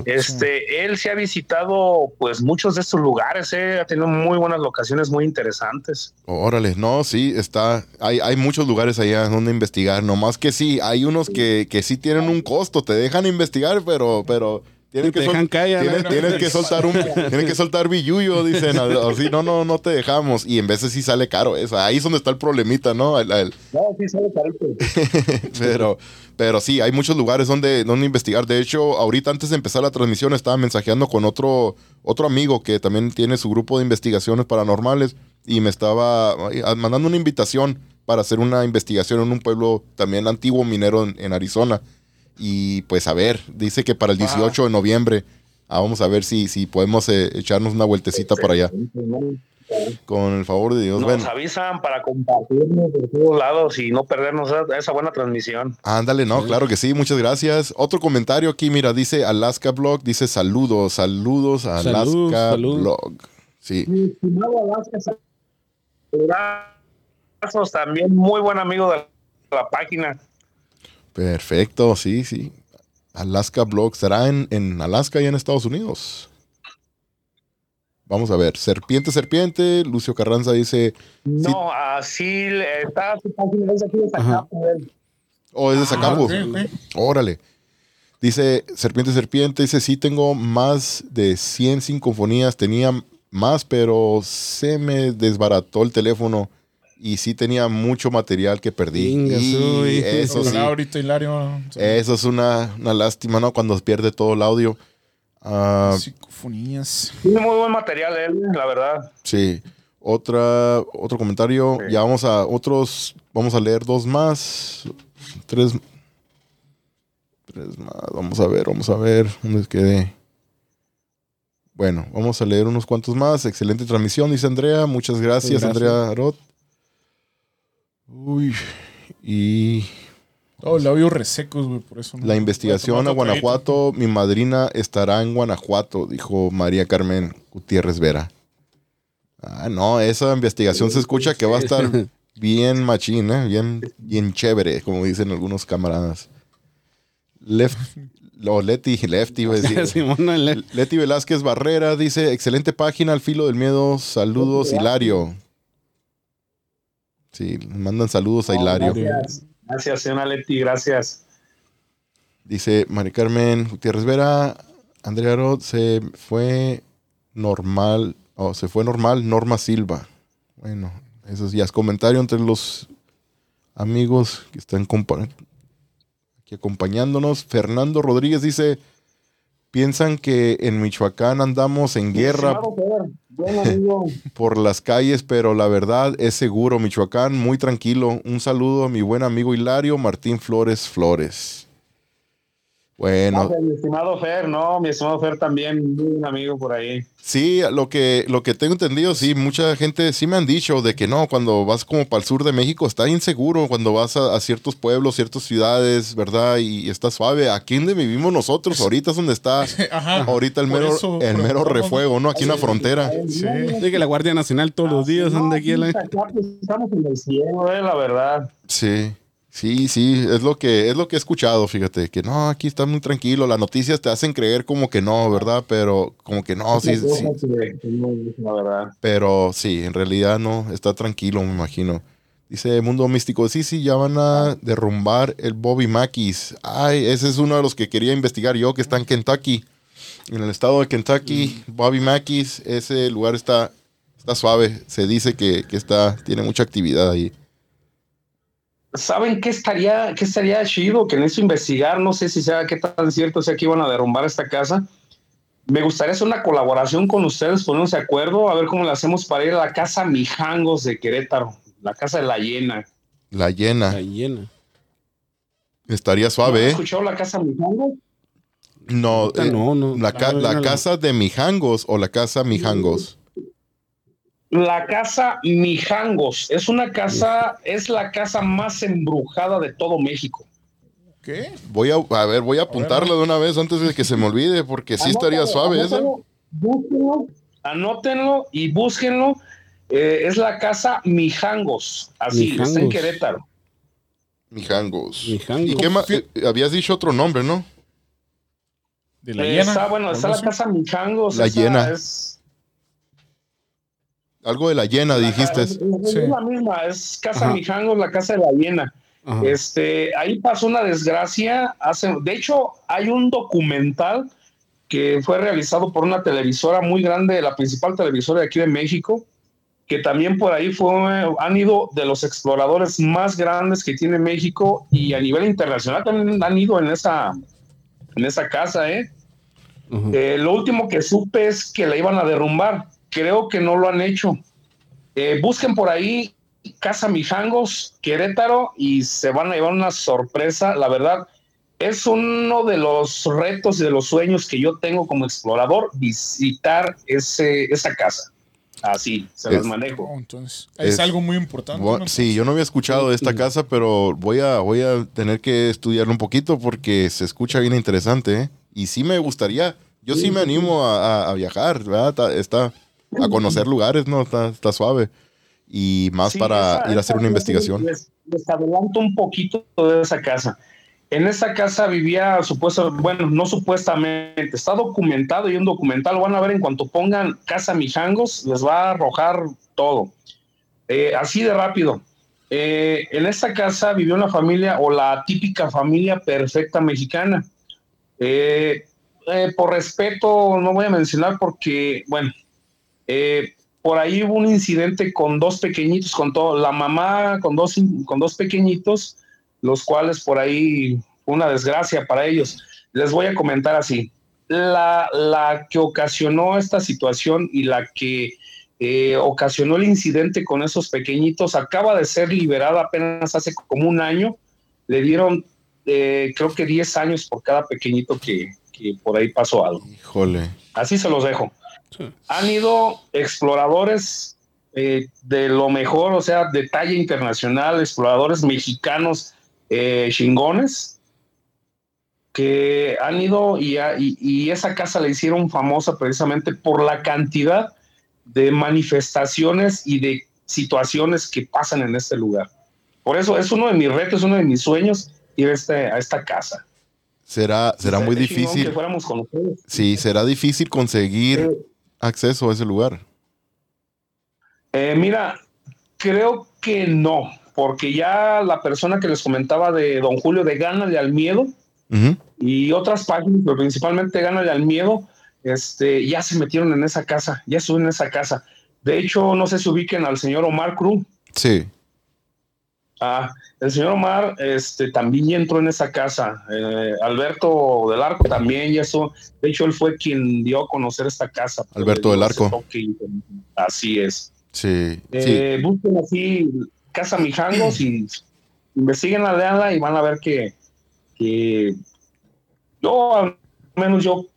Este, él se ha visitado, pues, muchos de estos lugares, eh. Ha tenido muy buenas locaciones, muy interesantes. órale, no, sí, está, hay, hay muchos lugares allá donde investigar, nomás que sí, hay unos que, que sí tienen un costo, te dejan investigar, pero, pero tienen Te que, sol- dejan callar, tienes, ¿no? tienes que soltar un, tienes que soltar billuyo, dicen, así, no, no, no te dejamos, y en veces sí sale caro eso, ahí es donde está el problemita, ¿no? El- el- No, sí, sale carito. pero, pero sí, hay muchos lugares donde, donde investigar. De hecho, ahorita antes de empezar la transmisión estaba mensajeando con otro, otro amigo que también tiene su grupo de investigaciones paranormales y me estaba mandando una invitación para hacer una investigación en un pueblo también antiguo minero en, en Arizona. Y pues a ver, dice que para el 18 de noviembre, ah, vamos a ver si, si podemos eh, echarnos una vueltecita por allá. Con el favor de Dios. Nos Bueno, avisan para compartirnos por todos lados y no perdernos esa- buena transmisión. Ándale, no, claro que sí, muchas gracias. Otro comentario aquí, mira, dice Alaska Blog, dice saludos, saludos a Alaska Salud. Blog. Sí, Mi estimado Alaska, también muy buen amigo de la página. Perfecto, sí, sí. Alaska Blog, ¿será en, en Alaska y en Estados Unidos? Vamos a ver, Serpiente, Serpiente, Lucio Carranza dice, No, así está su página, es aquí de. Zacapu, él. oh, es de Zacapu. Órale. Dice Serpiente Serpiente, dice, sí tengo más de 100 sinfonías, tenía más, pero se me desbarató el teléfono y sí tenía mucho material que perdí. Inga, Y soy. eso sí, Ojalá ahorita Hilario. eso es una, una lástima, ¿no? Cuando pierde todo el audio. Ah, Psicofonías. Tiene muy buen material él, la verdad. sí. Otra, otro comentario. Sí. Ya vamos a otros, vamos a leer dos más. Tres. Tres más. Vamos a ver, vamos a ver. ¿Dónde quedé? Bueno, vamos a leer unos cuantos más. Excelente transmisión, dice Andrea. Muchas gracias, Gracias. Andrea Arot. Uy. Y Oh, labios resecos, güey, por eso. no- la investigación a Guanajuato, mi madrina estará en Guanajuato, dijo María Carmen Gutiérrez Vera. Ah, no, esa investigación se escucha que va a estar bien machín, ¿eh? bien, bien chévere, como dicen algunos camaradas. Left, o Leti, Lefty, iba a decir. Simona, le- Leti Velázquez Barrera dice, excelente página, al filo del miedo, saludos, Hilario. Sí, mandan saludos a Hilario. Gracias, gracias, señora Leti, gracias. Dice Mari Carmen Gutiérrez Vera, Andrea Rod se fue normal, o se fue normal, Norma Silva. Bueno, eso ya es comentario entre los amigos que están aquí acompañándonos. Fernando Rodríguez dice, piensan que en Michoacán andamos en guerra por las calles, pero la verdad es seguro, Michoacán, muy tranquilo. Un saludo a mi buen amigo Hilario Martín Flores Flores. Bueno, Gracias, mi estimado Fer, no, mi estimado Fer también, buen amigo por ahí. Sí, lo que, lo que tengo entendido, sí, mucha gente sí me han dicho de que no, cuando vas como para el sur de México está inseguro, cuando vas a, a ciertos pueblos, ciertas ciudades, ¿verdad? Y, está suave. Aquí donde vivimos nosotros, ahorita es donde está Ajá. ahorita el mero, eso el mero refuego, ¿no? Aquí en la frontera. Sí. Sí, que la Guardia Nacional todos los días anda aquí. la- pues, Estamos en el cielo, eh, la verdad. Sí, sí, sí, es lo que, es lo que he escuchado, fíjate, que no, aquí está muy tranquilo, las noticias te hacen creer como que no, ¿verdad? Pero como que no, sí, sí. Pero sí, en realidad no, está tranquilo, me imagino. Dice Mundo Místico, sí, sí, ya van a derrumbar el Bobby Mackey's. Ay, ese es uno de los que quería investigar yo, que está en Kentucky. En el estado de Kentucky, Bobby Mackey's, ese lugar está, está suave. Se dice que, que está, tiene mucha actividad ahí. ¿Saben qué estaría, qué estaría chido? Que necesito investigar, no sé si sea qué tan cierto sea que iban a derrumbar esta casa. Me gustaría hacer una colaboración con ustedes, ponernos de acuerdo, a ver cómo le hacemos para ir a la casa Mijangos de Querétaro, la casa de la llena. La llena. La llena. Estaría ¿Has suave, ¿eh? escuchado la casa Mijangos? No, eh, no, no. la, ca- la no, no. casa de Mijangos o la casa Mijangos. La casa Mijangos es una casa, es la casa más embrujada de todo México. ¿Qué? Voy a, a ver, voy a apuntarla de una vez antes de que se me olvide, porque sí estaría Anótalo, suave esa. anótalo, Búsquenlo, anótenlo y búsquenlo. Eh, es la casa Mijangos, así, está en Mijangos. Querétaro. Mijangos. Mijangos. ¿Y qué más? Eh, habías dicho otro nombre, ¿no? ¿De la Eh, llena? está, bueno, está la casa Mijangos. La esa llena. Es, Algo de la llena, dijiste. es- Sí. la misma, es casa Ajá. Mijangos, la casa de la llena. Ajá. Este, ahí pasó una desgracia. Hace, de hecho, hay un documental que fue realizado por una televisora muy grande, la principal televisora de aquí de México, que también por ahí fue, han ido de los exploradores más grandes que tiene México y a nivel internacional también han ido en esa, en esa casa, ¿eh? Eh, lo último que supe es que la iban a derrumbar. Creo que no lo han hecho. Eh, busquen por ahí Casa Mijangos, Querétaro, y se van a llevar una sorpresa. La verdad, es uno de los retos y de los sueños que yo tengo como explorador, visitar ese, esa casa. Así, se Es- los manejo. Oh, entonces, es, Es- algo muy importante. Bu- ¿no? Sí, yo no había escuchado de esta casa, pero voy a, voy a tener que estudiarlo un poquito porque se escucha bien interesante, ¿eh? Y sí me gustaría. Yo sí me animo a, a- a viajar, ¿verdad? Está, está- a conocer lugares, ¿no? Está, está suave. Y más Sí, para esa- ir a hacer una investigación. Les, les adelanto un poquito de esa casa. En esa casa vivía, supuesto, bueno, no supuestamente, está documentado y un documental lo van a ver en cuanto pongan Casa Mijangos, les va a arrojar todo. Eh, así de rápido. Eh, en esta casa vivió una familia o la típica familia perfecta mexicana. Eh, por respeto, no voy a mencionar porque, bueno, eh, por ahí hubo un incidente con dos pequeñitos, con todo, la mamá con dos, con dos pequeñitos, los cuales por ahí una desgracia para ellos. Les voy a comentar así. La, la que ocasionó esta situación y la que eh, ocasionó el incidente con esos pequeñitos acaba de ser liberada apenas hace como un año. Le dieron, eh, creo que 10 años por cada pequeñito que, que por ahí pasó algo. Híjole. Así se los dejo Sí. han ido exploradores eh, de lo mejor, o sea, de talla internacional, exploradores mexicanos eh, chingones, que han ido y, a- y- y esa casa la hicieron famosa precisamente por la cantidad de manifestaciones y de situaciones que pasan en este lugar. Por eso es uno de mis retos, uno de mis sueños ir a, este, a esta casa. Será, será muy difícil. Que fuéramos con ustedes. Sí, será difícil conseguir Eh, acceso a ese lugar. Eh, mira, creo que no, porque ya la persona que les comentaba de Don Julio de Gánale al Miedo y otras páginas, pero principalmente Gánale al Miedo, este, ya se metieron en esa casa, ya estuvieron en esa casa. De hecho, no sé si ubiquen al señor Omar Cruz. Sí. Ah, el señor Omar este, también entró en esa casa. Eh, Alberto del Arco también ya estuvo. De hecho, él fue quien dio a conocer esta casa. Alberto del Arco. Así es. Sí. sí. Eh, Busquen así Casa Mijangos y investiguen la leala y van a ver que, que yo, al menos yo,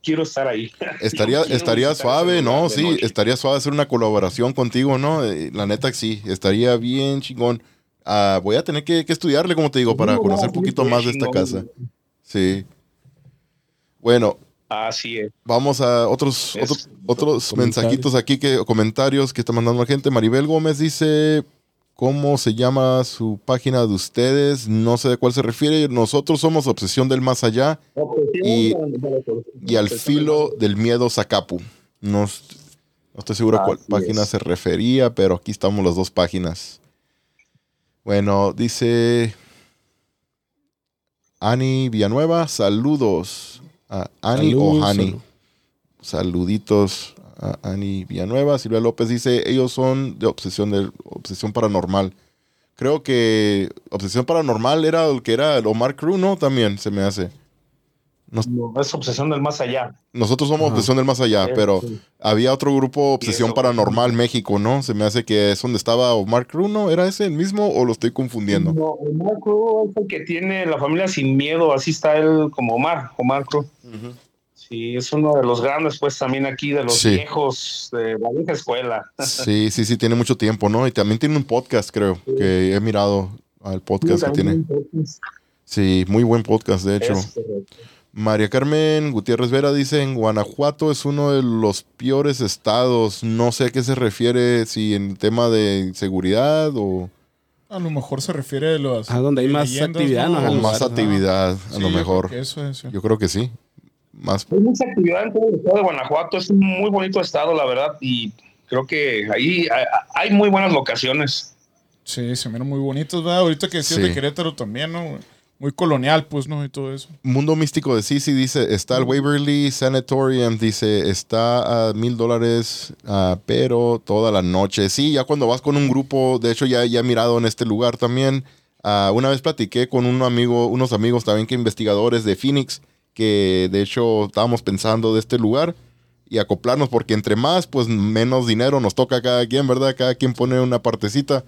quiero estar ahí. Estaría, estaría suave, ¿no? Sí, noche. estaría suave hacer una colaboración contigo, ¿no? Eh, La neta que sí, estaría bien chingón. Ah, voy a tener que, que estudiarle, como te digo, para No, conocer un poquito más de esta casa. Sí. Bueno, Así es. vamos a otros, otros, mensajitos aquí, que comentarios que está mandando la gente. Maribel Gómez dice, ¿cómo se llama su página de ustedes? No sé de cuál se refiere. Nosotros somos Obsesión del Más Allá Y- y al filo del miedo Zacapu. No, est- no estoy seguro a cuál página es. se refería, pero aquí estamos las dos páginas. Bueno, dice Ani Villanueva, saludos. A Ani o Hani. salud. Saluditos a Ani Villanueva. Silvia López dice, ellos son de obsesión, de obsesión paranormal. Creo que obsesión paranormal era el que era el Omar Cruz, ¿no? También se me hace. No, es obsesión del más allá. Nosotros somos Ajá. Obsesión del Más Allá, pero sí. había otro grupo Obsesión eso. Paranormal México, ¿no? Se me hace que es donde estaba Omar Cruz, ¿no? ¿Era ese el mismo o lo estoy confundiendo? No, Omar Cruz es el que tiene la familia sin miedo, así está él como Omar, Omar Cruz. Sí, es uno de los grandes, pues también aquí de los viejos de la vieja escuela. Sí, sí, sí, tiene mucho tiempo, ¿no? Y también tiene un podcast, creo, que he mirado al podcast que tiene. Sí, muy buen podcast, de hecho. Es. María Carmen Gutiérrez Vera dice, en Guanajuato es uno de los peores estados. No sé a qué se refiere, si en tema de seguridad o, A lo mejor se refiere a los. Ah, donde hay más actividad, ¿no? o más actividad, a Sí, lo yo creo mejor. eso es, sí. Yo creo que sí. Más Hay mucha actividad en todo el estado de Guanajuato, es un muy bonito estado, la verdad, y creo que ahí hay, hay muy buenas locaciones. Sí, se miran muy bonitos, ¿verdad? Ahorita que decías Sí. de Querétaro también, ¿no? Muy colonial, pues, ¿no? Y todo eso. Mundo Místico de Sisi dice, está el Waverly Sanatorium, dice, está a mil dólares, ah, pero toda la noche. Sí, ya cuando vas con un grupo, de hecho ya, ya he mirado en este lugar también. Ah, una vez platiqué con un amigo, unos amigos también que investigadores de Phoenix, que de hecho estábamos pensando de este lugar y acoplarnos, porque entre más, pues menos dinero nos toca a cada quien, ¿verdad? Cada quien pone una partecita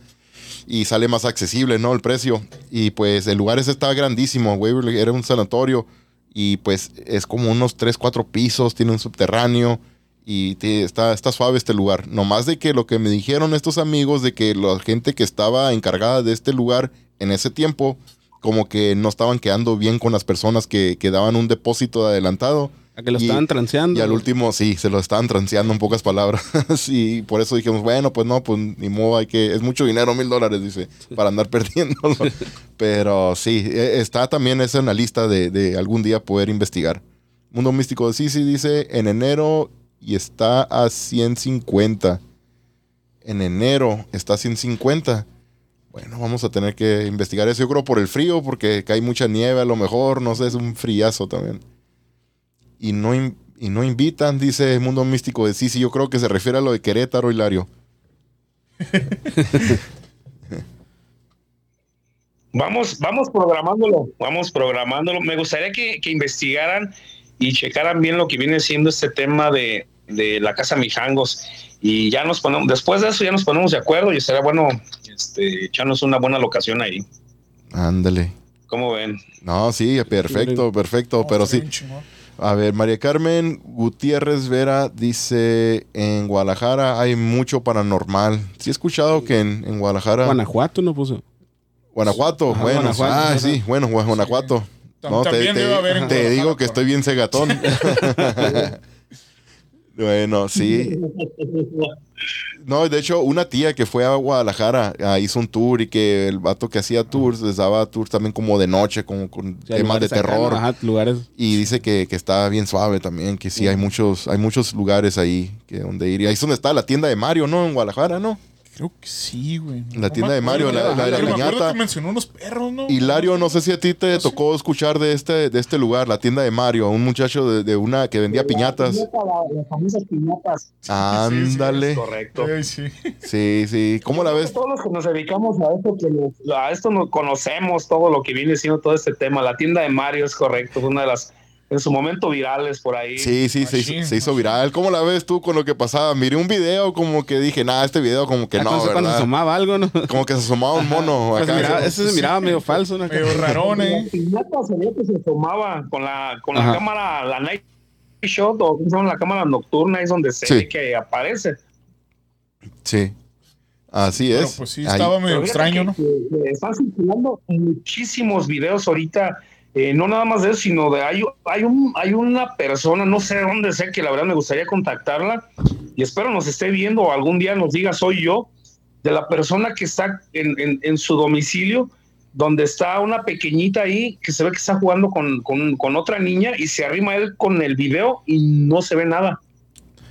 y sale más accesible, ¿no? El precio. Y pues el lugar ese estaba grandísimo, Waverly era un sanatorio y pues es como unos 3, 4 pisos, tiene un subterráneo y está, está suave este lugar. No más de que lo que me dijeron estos amigos de que la gente que estaba encargada de este lugar en ese tiempo, como que no estaban quedando bien con las personas que, que daban un depósito de adelantado. A que lo Y- estaban transeando. Y al último, sí, se lo estaban transeando en pocas palabras. y por eso dijimos, bueno, pues no, pues ni modo, hay que. Es mucho dinero, mil dólares, dice, para andar perdiéndolo. Pero sí, e- está también eso en la lista de, de algún día poder investigar. Mundo Místico de Sisi dice en enero y está a 150. En enero está a 150. Bueno, vamos a tener que investigar eso. Yo creo por el frío, porque cae mucha nieve a lo mejor, no sé, es un friazo también y no, in- y no invitan, dice Mundo Místico de Sisi. Yo creo que se refiere a lo de Querétaro, Hilario. Vamos, vamos programándolo, vamos programándolo. Me gustaría que, que investigaran y checaran bien lo que viene siendo este tema de, de la Casa Mijangos. Y ya nos ponemos, después de eso ya nos ponemos de acuerdo y estaría bueno este, echarnos una buena locación ahí. Ándale. ¿Cómo ven? No, sí, perfecto, perfecto. Pero sí. A ver, María Carmen Gutiérrez Vera dice: En Guadalajara hay mucho paranormal. Sí, he escuchado que en, en Guadalajara. Guanajuato no puso. Guanajuato, Ajá, bueno. Guanajuato, ah, sí, bueno, Gua- Guanajuato. Tam- No, te, también te- debe haber en te digo que estoy bien cegatón. Bueno, sí. No, de hecho, una tía que fue a Guadalajara ah, hizo un tour y que el vato que hacía tours les daba tours también como de noche, como con temas de acá, terror. lugares. Y dice que, que está bien suave también, que sí hay muchos, hay muchos lugares ahí que donde ir. Y ahí es donde está la tienda de Mario, ¿no? En Guadalajara, ¿no? Creo que sí, güey. La tienda de Mario, la- la de la piñata. que mencionó unos perros, ¿no? Hilario, no sé si a ti te tocó escuchar de este, de este lugar, la tienda de Mario, un muchacho de, de una que vendía piñatas. Las famosas piñatas. Ándale. Correcto. Ay, sí. Sí, sí. ¿Cómo la ves? Todos los que nos dedicamos a esto, que a esto nos conocemos todo lo que viene siendo todo este tema. La tienda de Mario es correcto, es una de las en su momento virales por ahí. Sí, sí, se hizo, Machín, se hizo machín. viral. ¿Cómo la ves tú con lo que pasaba? Miré un video como que dije, nah, este video como que Ah, no, entonces cuando se ¿verdad? asomaba algo, ¿no? Como que se asomaba un mono Pues acá. miraba- ese se miraba medio falso, ¿no? Medio rarón, eh. se veía que se tomaba con la, con la cámara, la night shot o ¿cómo se llama? la cámara nocturna, es donde se Sí. ve que aparece. Sí. Así Pero es. pues sí, Ahí- estaba medio Pero fíjate extraño, que- ¿no? que- que están circulando muchísimos videos ahorita, eh, no nada más de eso, sino de hay, hay, un, hay una persona, no sé dónde sé, que la verdad me gustaría contactarla y espero nos esté viendo o algún día nos diga soy yo, de la persona que está en, en- en su domicilio, donde está una pequeñita ahí que se ve que está jugando con, con- con otra niña y se arrima él con el video y no se ve nada.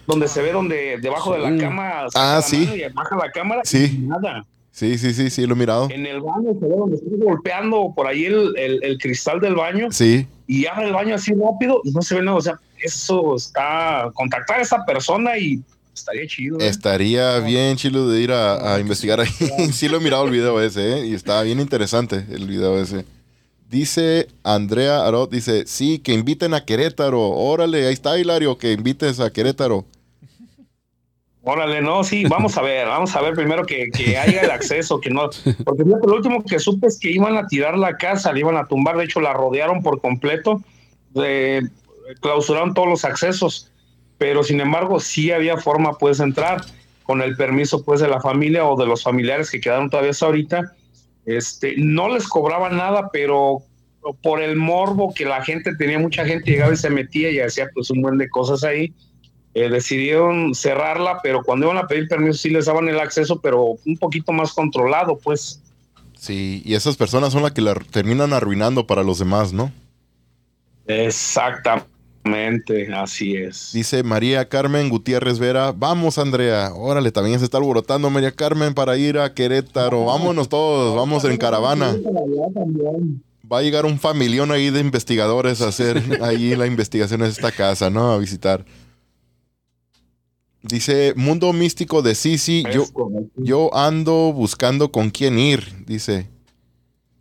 Donde se ve donde debajo de la cama Ah, sí. y baja la cámara Sí. y nada. Sí, sí, sí, sí, lo he mirado. En el baño se ve donde estoy golpeando por ahí el, el- el cristal del baño Sí. y abre el baño así rápido y no se ve nada. O sea, eso está. Contactar a esa persona y estaría chido. ¿eh? Estaría bien chilo de ir a, a investigar ahí. sí lo he mirado el video ese, ¿eh? Y está bien interesante el video ese. Dice Andrea Arot, dice, sí, que inviten a Querétaro. Órale, ahí está Hilario, que invites a Querétaro. Órale, no, sí, vamos a ver, vamos a ver primero que, que haya el acceso, que no. Porque lo último que supe es que iban a tirar la casa, la iban a tumbar, de hecho la rodearon por completo, clausuraron todos los accesos, pero sin embargo sí había forma, puedes entrar con el permiso pues de la familia o de los familiares que quedaron todavía ahorita. Este, no les cobraban nada, pero por el morbo que la gente tenía, mucha gente llegaba y se metía y hacía pues un buen de cosas ahí eh, decidieron cerrarla, pero cuando iban a pedir permiso sí les daban el acceso, pero un poquito más controlado, pues. Sí, y esas personas son las que la terminan arruinando para los demás, ¿no? Exactamente, así es. Dice María Carmen Gutiérrez Vera, vamos Andrea, órale, también se está alborotando María Carmen para ir a Querétaro, vámonos todos, vamos en caravana. Va a llegar un familión ahí de investigadores a hacer ahí la investigación en esta casa, ¿no? A visitar. Dice, mundo místico de Sisi, yo, yo ando buscando con quién ir, dice.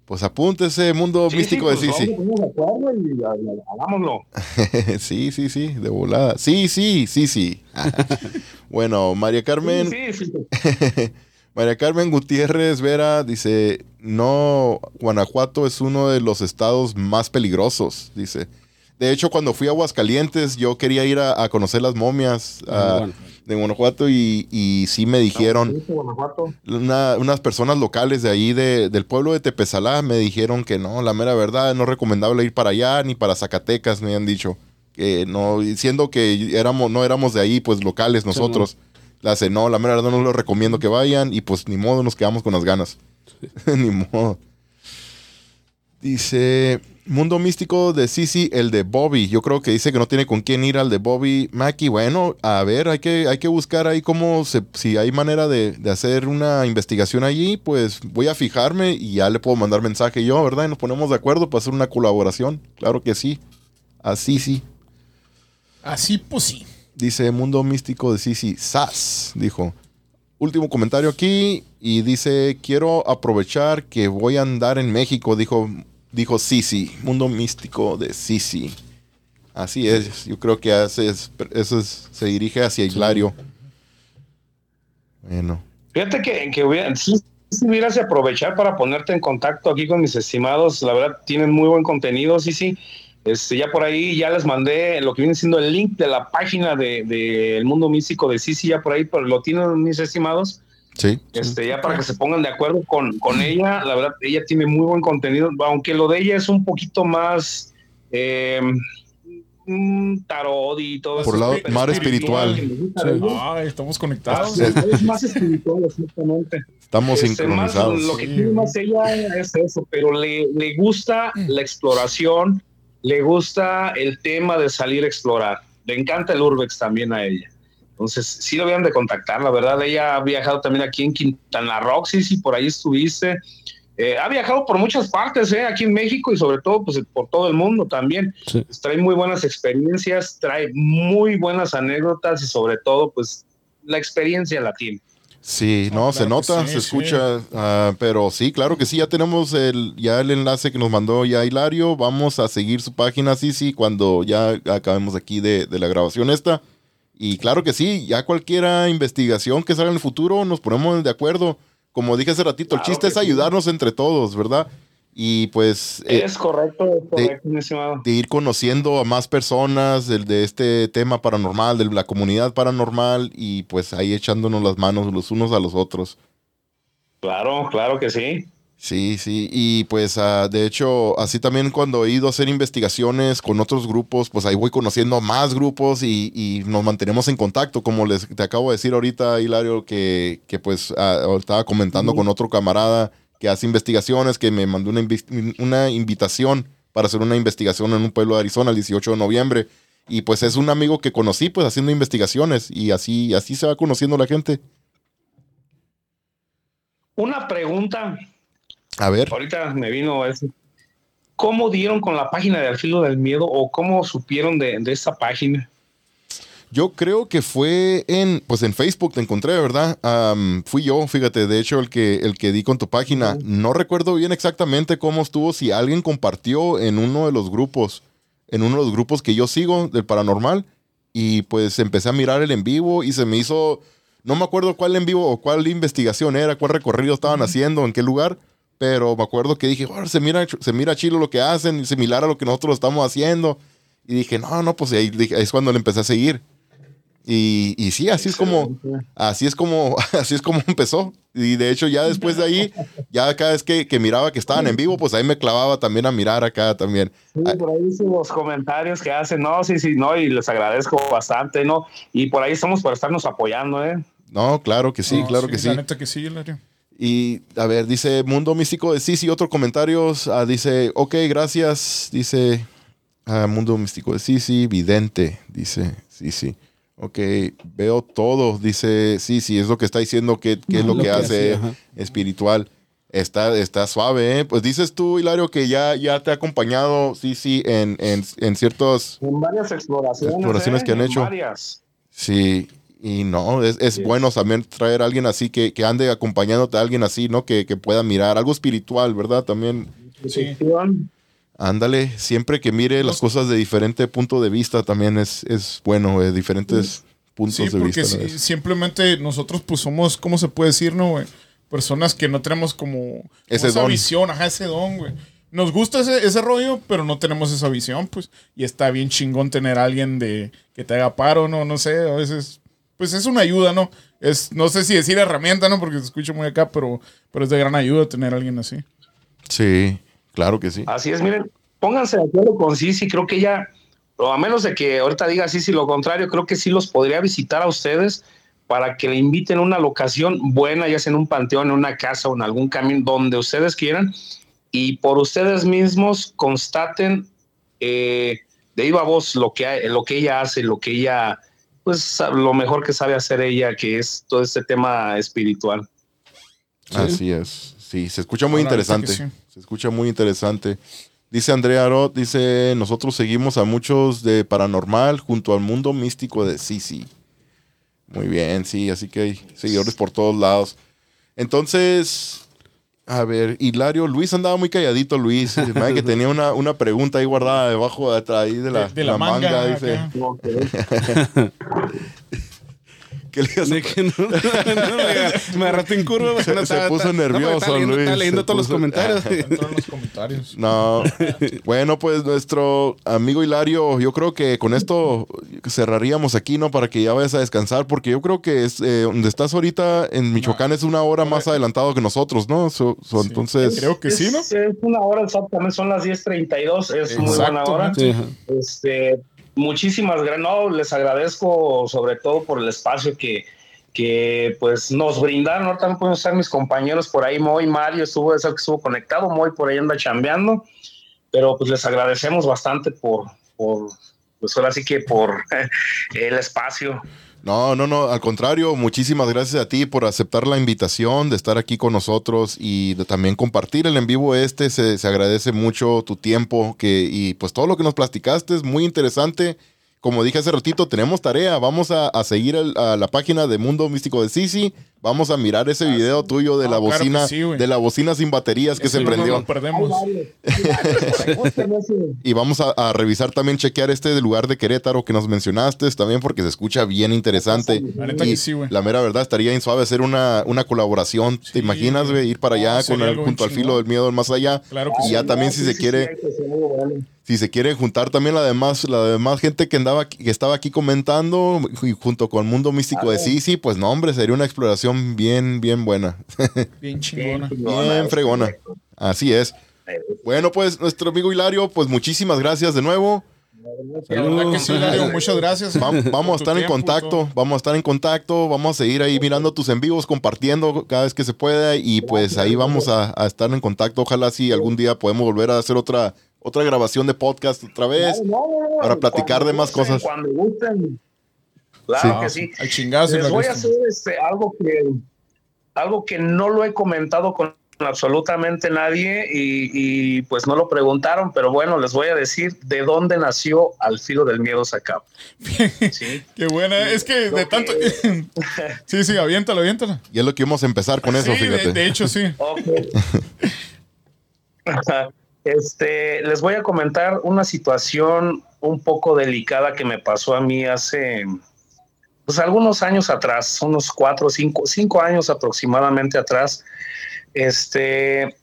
Pues apúntese, mundo Sí, místico sí, de pues, Sisi. de hagámoslo. sí, sí, sí, de volada. Sí, sí, sí, sí. bueno, María Carmen, Sí, sí, sí. María Carmen Gutiérrez Vera dice, no, Guanajuato es uno de los estados más peligrosos, dice. De hecho, cuando fui a Aguascalientes, yo quería ir a, a conocer las momias ah, bueno. De Guanajuato y, y sí me dijeron, Sí, Guanajuato. una- unas personas locales de ahí, de- del pueblo de Tepezalá, me dijeron que no, la mera verdad, no es recomendable ir para allá, ni para Zacatecas, me han dicho. Que no, siendo que éramos, no éramos de ahí, pues locales nosotros. La hace, no, la mera verdad no les recomiendo que vayan, y pues ni modo, nos quedamos con las ganas. ni modo. Dice, Mundo Místico de Sisi, el de Bobby. Yo creo que dice que no tiene con quién ir al de Bobby Mackie. Bueno, a ver, hay que, hay que buscar ahí cómo, se, si hay manera de, de hacer una investigación allí, pues voy a fijarme y ya le puedo mandar mensaje yo, ¿verdad? Y nos ponemos de acuerdo para hacer una colaboración. Claro que sí. Así sí. Así pues sí. Dice Mundo Místico de Sisi, SAS, dijo. Último comentario aquí y dice, quiero aprovechar que voy a andar en México, dijo, dijo Sisi, Mundo Místico de Sisi. Así es, yo creo que hace, eso es- se dirige hacia Hilario. Bueno, Fíjate que, que hubiera, sí, sí hubieras de aprovechar para ponerte en contacto aquí con mis estimados. La verdad, tienen muy buen contenido, sí, sí. Este, ya por ahí ya les mandé lo que viene siendo el link de la página de, de El Mundo Místico de Sisi, ya por ahí pero lo tienen mis estimados. Sí. Este, ya para que se pongan de acuerdo con, con ella, la verdad, ella tiene muy buen contenido, aunque lo de ella es un poquito más, eh, mm, tarot y todo Por eso. el lado pero mar espiritual. Ay, estamos conectados. Sí. Es más espiritual, exactamente. Estamos Este, más sincronizados. lo que tiene más ella es eso, pero le, le gusta la exploración, le gusta el tema de salir a explorar. Le encanta el Urbex también a ella. Entonces, sí lo habían de contactar, la verdad. Ella ha viajado también aquí en Quintana Roo, sí, sí, por ahí estuviste. Eh, ha viajado por muchas partes, eh, aquí en México y sobre todo pues, por todo el mundo también. Sí. Pues, trae muy buenas experiencias, trae muy buenas anécdotas y sobre todo, pues, la experiencia la tiene. Sí, Ah, no, se claro que nota, sí, se sí. escucha, ah, pero sí, claro que sí, ya tenemos el, ya el enlace que nos mandó ya Hilario, vamos a seguir su página, sí, sí, cuando ya acabemos aquí de, de la grabación esta, y claro que sí, ya cualquiera investigación que salga en el futuro, nos ponemos de acuerdo, como dije hace ratito, el chiste es sí. ayudarnos entre todos, ¿verdad? Y pues... eh, Es correcto, es correcto, mi estimado. de ir conociendo a más personas del, de este tema paranormal, de la comunidad paranormal y pues ahí echándonos las manos los unos a los otros. Claro, claro que sí. Sí, sí, y pues ah, de hecho así también cuando he ido a hacer investigaciones con otros grupos, pues ahí voy conociendo más grupos y, y nos mantenemos en contacto, como les te acabo de decir ahorita, Hilario, que, que pues ah, estaba comentando con otro camarada que hace investigaciones, que me mandó una, invi- una invitación para hacer una investigación en un pueblo de Arizona el 18 de noviembre. Y pues es un amigo que conocí pues haciendo investigaciones y así, así se va conociendo la gente. Una pregunta, A ver. ahorita me vino eso. ¿Cómo dieron con la página de Al Filo del Miedo o cómo supieron de, de esa página? Yo creo que fue en, pues en Facebook te encontré, ¿verdad? Am, fui yo, fíjate, de hecho el que, el que di con tu página. No recuerdo bien exactamente cómo estuvo, si alguien compartió en uno de los grupos, en uno de los grupos que yo sigo del paranormal, y pues empecé a mirar el en vivo y se me hizo, no me acuerdo cuál en vivo o cuál investigación era, cuál recorrido estaban haciendo, en qué lugar, pero me acuerdo que dije, "Oh, se mira, se mira chilo lo que hacen, similar a lo que nosotros estamos haciendo. Y dije, no, no, pues ahí, dije- ahí es cuando le empecé a seguir. Y, y sí, así es como, así es como, así es como empezó. Y de hecho, ya después de ahí, ya cada vez que, que miraba que estaban en vivo, pues ahí me clavaba también a mirar acá también. Sí, por ahí dicen los comentarios que hacen, no, sí, sí, no, y les agradezco bastante, ¿no? Y por ahí estamos para estarnos apoyando, ¿eh? No, claro que sí, No, claro que sí. La neta que sí, Hilario. Y a ver, dice Mundo Místico de sí, sí, otro comentarios. ah, dice, ok, gracias. Dice ah, Mundo Místico de sí, sí, vidente. Dice, sí, sí. Ok, veo todo. Dice, sí, sí, es lo que está diciendo que, que es lo, que, hace espiritual. Está, está suave, ¿eh? Pues dices tú, Hilario, que ya, ya te ha acompañado, sí, sí, en, en, en ciertos... En varias exploraciones. Exploraciones ¿eh? que han En hecho. Varias. Sí, y no, es, es Sí. bueno también traer a alguien así, que, que ande acompañándote a alguien así, ¿no? Que, que pueda mirar algo espiritual, ¿verdad? También, Sí. ándale, siempre que mire las cosas de diferente punto de vista, también es, es bueno, de diferentes puntos Sí, de porque vista. sí, ¿no? simplemente nosotros pues somos, ¿cómo se puede decir, no, güey? Personas que no tenemos como, como Ese esa don. visión, ajá, ese don, güey. Nos gusta ese, ese rollo, pero no tenemos esa visión, pues. Y está bien chingón tener a alguien de que te haga paro, ¿no? No sé, a veces, pues es una ayuda, ¿no? Es, no sé si decir herramienta, ¿no? Porque se escucha muy acá, pero, pero es de gran ayuda tener a alguien así. Sí, claro que sí. Así es, miren, pónganse de acuerdo con Sisi, creo que ella, o a menos de que ahorita diga Sisi lo contrario, creo que sí los podría visitar a ustedes para que le inviten a una locación buena, ya sea en un panteón, en una casa o en algún camino, donde ustedes quieran, y por ustedes mismos constaten eh, de viva voz lo que, lo que ella hace, lo que ella, pues lo mejor que sabe hacer ella, que es todo este tema espiritual. Así es. Sí, se escucha muy interesante. sí. Se escucha muy interesante. Dice Andrea Roth, dice, nosotros seguimos a muchos de Paranormal junto al mundo místico de Sisi. Muy bien, sí, así que hay seguidores por todos lados. Entonces, a ver, Hilario, Luis andaba muy calladito, Luis. Que tenía una, una pregunta ahí guardada debajo de, ahí de la, De- de la manga, dice. acá. ¿Qué le ibas a De que no, no, me, me agarraste en curva. Se- no se estaba- puso nervioso, estaba leyendo, Luis, Estaba leyendo todos los comentarios. En los comentarios. No. bueno, pues nuestro amigo Hilario, yo creo que con esto cerraríamos aquí, ¿no? Para que ya vayas a descansar, porque yo creo que es, eh, donde estás ahorita en Michoacán es una hora más adelantado que nosotros, ¿no? So- so, Sí. Entonces, Creo que sí, ¿no? Es, es una hora exactamente, son las 10.32, es muy buena hora. Sí. Este, muchísimas gracias. No, les agradezco sobre todo por el espacio que, que pues nos brindaron. Ahorita no pueden estar mis compañeros por ahí, Moy, Mario, estuvo, eso que estuvo conectado, Moy por ahí anda chambeando, pero pues les agradecemos bastante por, por pues ahora sí que por el espacio. No, no, no, al contrario, muchísimas gracias a ti por aceptar la invitación de estar aquí con nosotros y de también compartir el en vivo este. Se, se agradece mucho tu tiempo que, y pues todo lo que nos platicaste es muy interesante como dije hace ratito, tenemos tarea. Vamos a, a seguir el, a la página de Mundo Místico de Sisi. Vamos a mirar ese video tuyo de la claro bocina, sí, de la bocina sin baterías que Eso se no prendió. lo perdemos. Y vamos a, a revisar también, chequear este lugar de Querétaro que nos mencionaste también porque se escucha bien interesante. La Y que sí, güey. la mera verdad, estaría bien suave hacer una, una colaboración. Sí, ¿Te imaginas, güey? Ir para allá Ah, con el, junto al filo del miedo del más allá. Claro que Y sí. ya también si se quiere, si se quiere juntar también la demás, la demás gente que andaba aquí- que estaba aquí comentando y junto con Mundo Místico de Sisi, pues no, hombre, sería una exploración bien, bien buena. Bien chingona. Bien fregona. Así es. Bueno, pues nuestro amigo Hilario, pues muchísimas gracias de nuevo. Sí, Hilario, muchas gracias. Va- Vamos a estar en contacto, todo. vamos a estar en contacto, vamos a seguir ahí mirando tus en vivos, compartiendo cada vez que se pueda y pues ahí vamos a, a estar en contacto. Ojalá si algún día podemos volver a hacer otra otra grabación de podcast otra vez. para platicar de más cosas. Cuando gusten. Claro que sí. Al chingazo. Les voy a hacer este, algo que algo que no lo he comentado con absolutamente nadie y, y, pues no lo preguntaron, pero bueno, les voy a decir de dónde nació Al filo del miedo sacado. ¿Sí? Qué buena. Es que de tanto. sí, sí, aviéntalo, aviéntalo. Y es lo que vamos a empezar con eso, sí, de, fíjate. de hecho, sí. Ok. Este, les voy a comentar una situación un poco delicada que me pasó a mí hace pues algunos años atrás, unos cuatro, cinco, cinco años aproximadamente atrás. Este,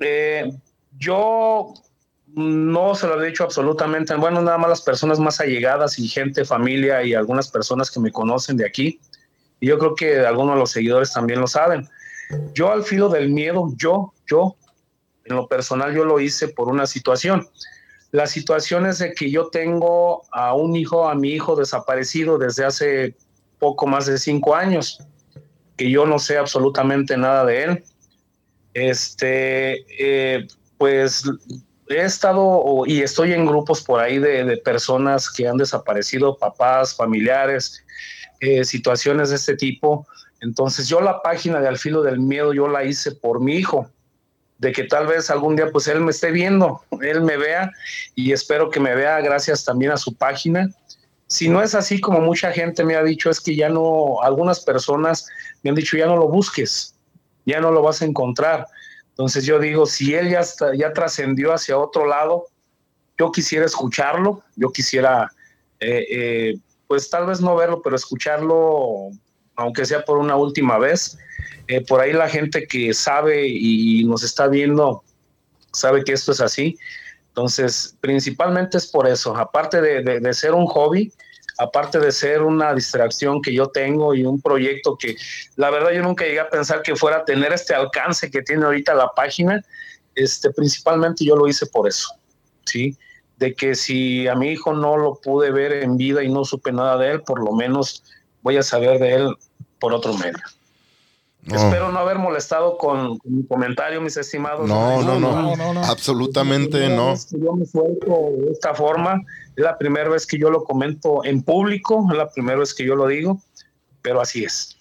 eh, yo no se lo he dicho absolutamente, bueno, nada más las personas más allegadas y gente, familia y algunas personas que me conocen de aquí. Y yo creo que algunos de los seguidores también lo saben. Yo al filo del miedo, yo, yo, en lo personal, yo lo hice por una situación. La situación es de que yo tengo a un hijo, a mi hijo desaparecido desde hace poco más de cinco años, que yo no sé absolutamente nada de él. Este, eh, pues he estado y estoy en grupos por ahí de, personas que han desaparecido, papás, familiares, eh, situaciones de este tipo. Entonces yo la página de Al Filo del Miedo yo la hice por mi hijo, de que tal vez algún día pues él me esté viendo, él me vea y espero que me vea gracias también a su página. Si no es así como mucha gente me ha dicho, es que ya no, algunas personas me han dicho ya no lo busques, ya no lo vas a encontrar. Entonces yo digo, si él ya, está, ya trascendió hacia otro lado, yo quisiera escucharlo, yo quisiera, eh, eh, pues tal vez no verlo, pero escucharlo, aunque sea por una última vez. Eh, por ahí la gente que sabe y nos está viendo sabe que esto es así. Entonces, principalmente es por eso, aparte de, ser un hobby, aparte de ser una distracción que yo tengo y un proyecto que la verdad yo nunca llegué a pensar que fuera a tener este alcance que tiene ahorita la página, este, principalmente yo lo hice por eso, ¿sí? De que si a mi hijo no lo pude ver en vida y no supe nada de él, por lo menos voy a saber de él por otro medio. No. Espero no haber molestado con, con mi comentario, mis estimados. No, no, no, no, no. Absolutamente no. Yo me suelto de esta forma. Es la primera vez que yo lo comento en público, es la primera vez que yo lo digo, pero así es.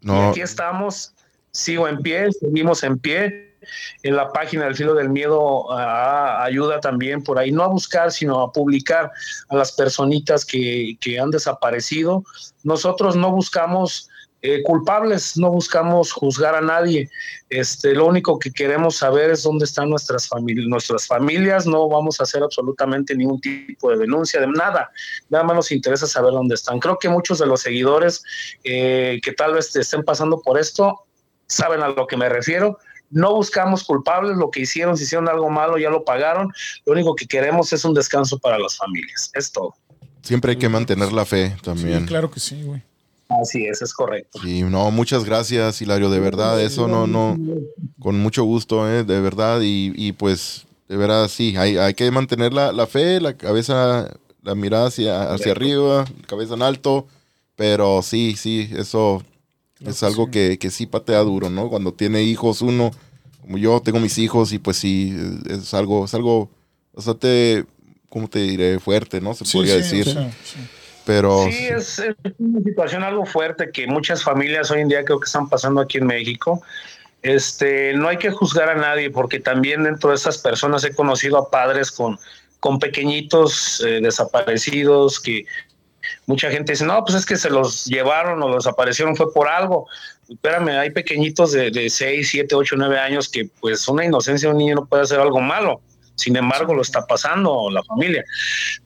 Y aquí estamos, sigo en pie, seguimos en pie. En la página del Filo del Miedo ah, ayuda también por ahí, no a buscar, sino a publicar a las personitas que, que han desaparecido. Nosotros no buscamos eh, culpables, no buscamos juzgar a nadie. Este, lo único que queremos saber es dónde están nuestras, famili nuestras familias. No vamos a hacer absolutamente ningún tipo de denuncia, de nada. Nada más nos interesa saber dónde están. Creo que muchos de los seguidores eh, que tal vez te estén pasando por esto saben a lo que me refiero. No buscamos culpables, lo que hicieron, si hicieron algo malo, ya lo pagaron. Lo único que queremos es un descanso para las familias. Es todo. siempre hay que mantener la fe Sí, también. claro que sí, güey. Así es, es correcto. Sí, no, muchas gracias, Hilario, de verdad, eso no, no, con mucho gusto, eh, de verdad, y, y pues, de verdad, sí, hay, hay que mantener la, la fe, la cabeza, la mirada hacia, hacia arriba, cabeza en alto, pero sí, sí, eso es algo que, que sí patea duro, ¿no? Cuando tiene hijos uno, como yo tengo mis hijos y pues sí, es algo, es algo bastante, ¿cómo te diré? Fuerte, ¿no? Se Sí, podría sí, decir. Pero Sí, es, es una situación algo fuerte que muchas familias hoy en día creo que están pasando aquí en México. Este, no hay que juzgar a nadie porque también dentro de esas personas he conocido a padres con, con pequeñitos eh, desaparecidos que mucha gente dice, no, pues es que se los llevaron o los desaparecieron fue por algo. Espérame, hay pequeñitos de, de 6, 7, 8, 9 años que pues una inocencia de un niño no puede hacer algo malo. Sin embargo, lo está pasando la familia.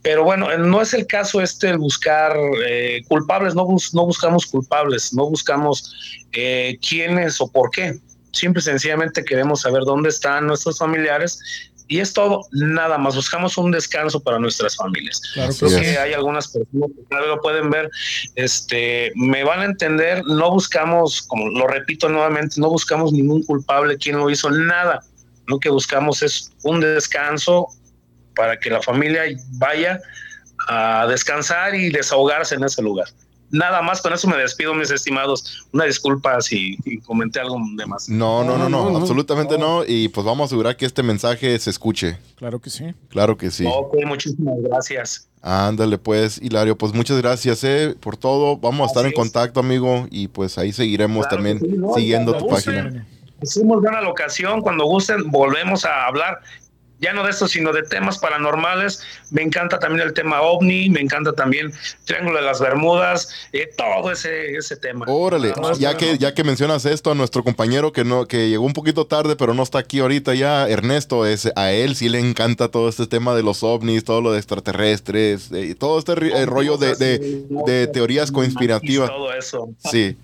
Pero bueno, no es el caso este el buscar eh, culpables, no, bus- no buscamos culpables, no buscamos eh, quiénes o por qué. Simple y sencillamente queremos saber dónde están nuestros familiares y es todo, nada más. Buscamos un descanso para nuestras familias. Claro. Creo que hay algunas personas que lo pueden ver, este, me van a entender, no buscamos, como lo repito nuevamente, no buscamos ningún culpable, quién lo hizo, nada. Lo que buscamos es un descanso para que la familia vaya a descansar y desahogarse en ese lugar. Nada más, con eso me despido, mis estimados. Una disculpa si, si comenté algo de más. no, no, no, no, No, no, no. absolutamente no. Y pues vamos a asegurar que este mensaje se escuche. Claro que sí. Claro que sí. Ok, muchísimas gracias. Ándale, pues, Hilario, pues muchas gracias eh, por todo. Vamos a estar en contacto, amigo, y pues ahí seguiremos Claro también que sí, no, siguiendo tu página. Hicimos buena la ocasión, cuando gusten volvemos a hablar, ya no de esto, sino de temas paranormales. Me encanta también el tema ovni, me encanta también Triángulo de las Bermudas, eh, todo ese, ese tema. Órale, ya bueno, que, ya que mencionas esto, a nuestro compañero que no, que llegó un poquito tarde, pero no está aquí ahorita ya, Ernesto, es, a él sí le encanta todo este tema de los ovnis, todo lo de extraterrestres, eh, todo este eh, rollo de, de- de teorías conspirativas. Todo eso. Sí.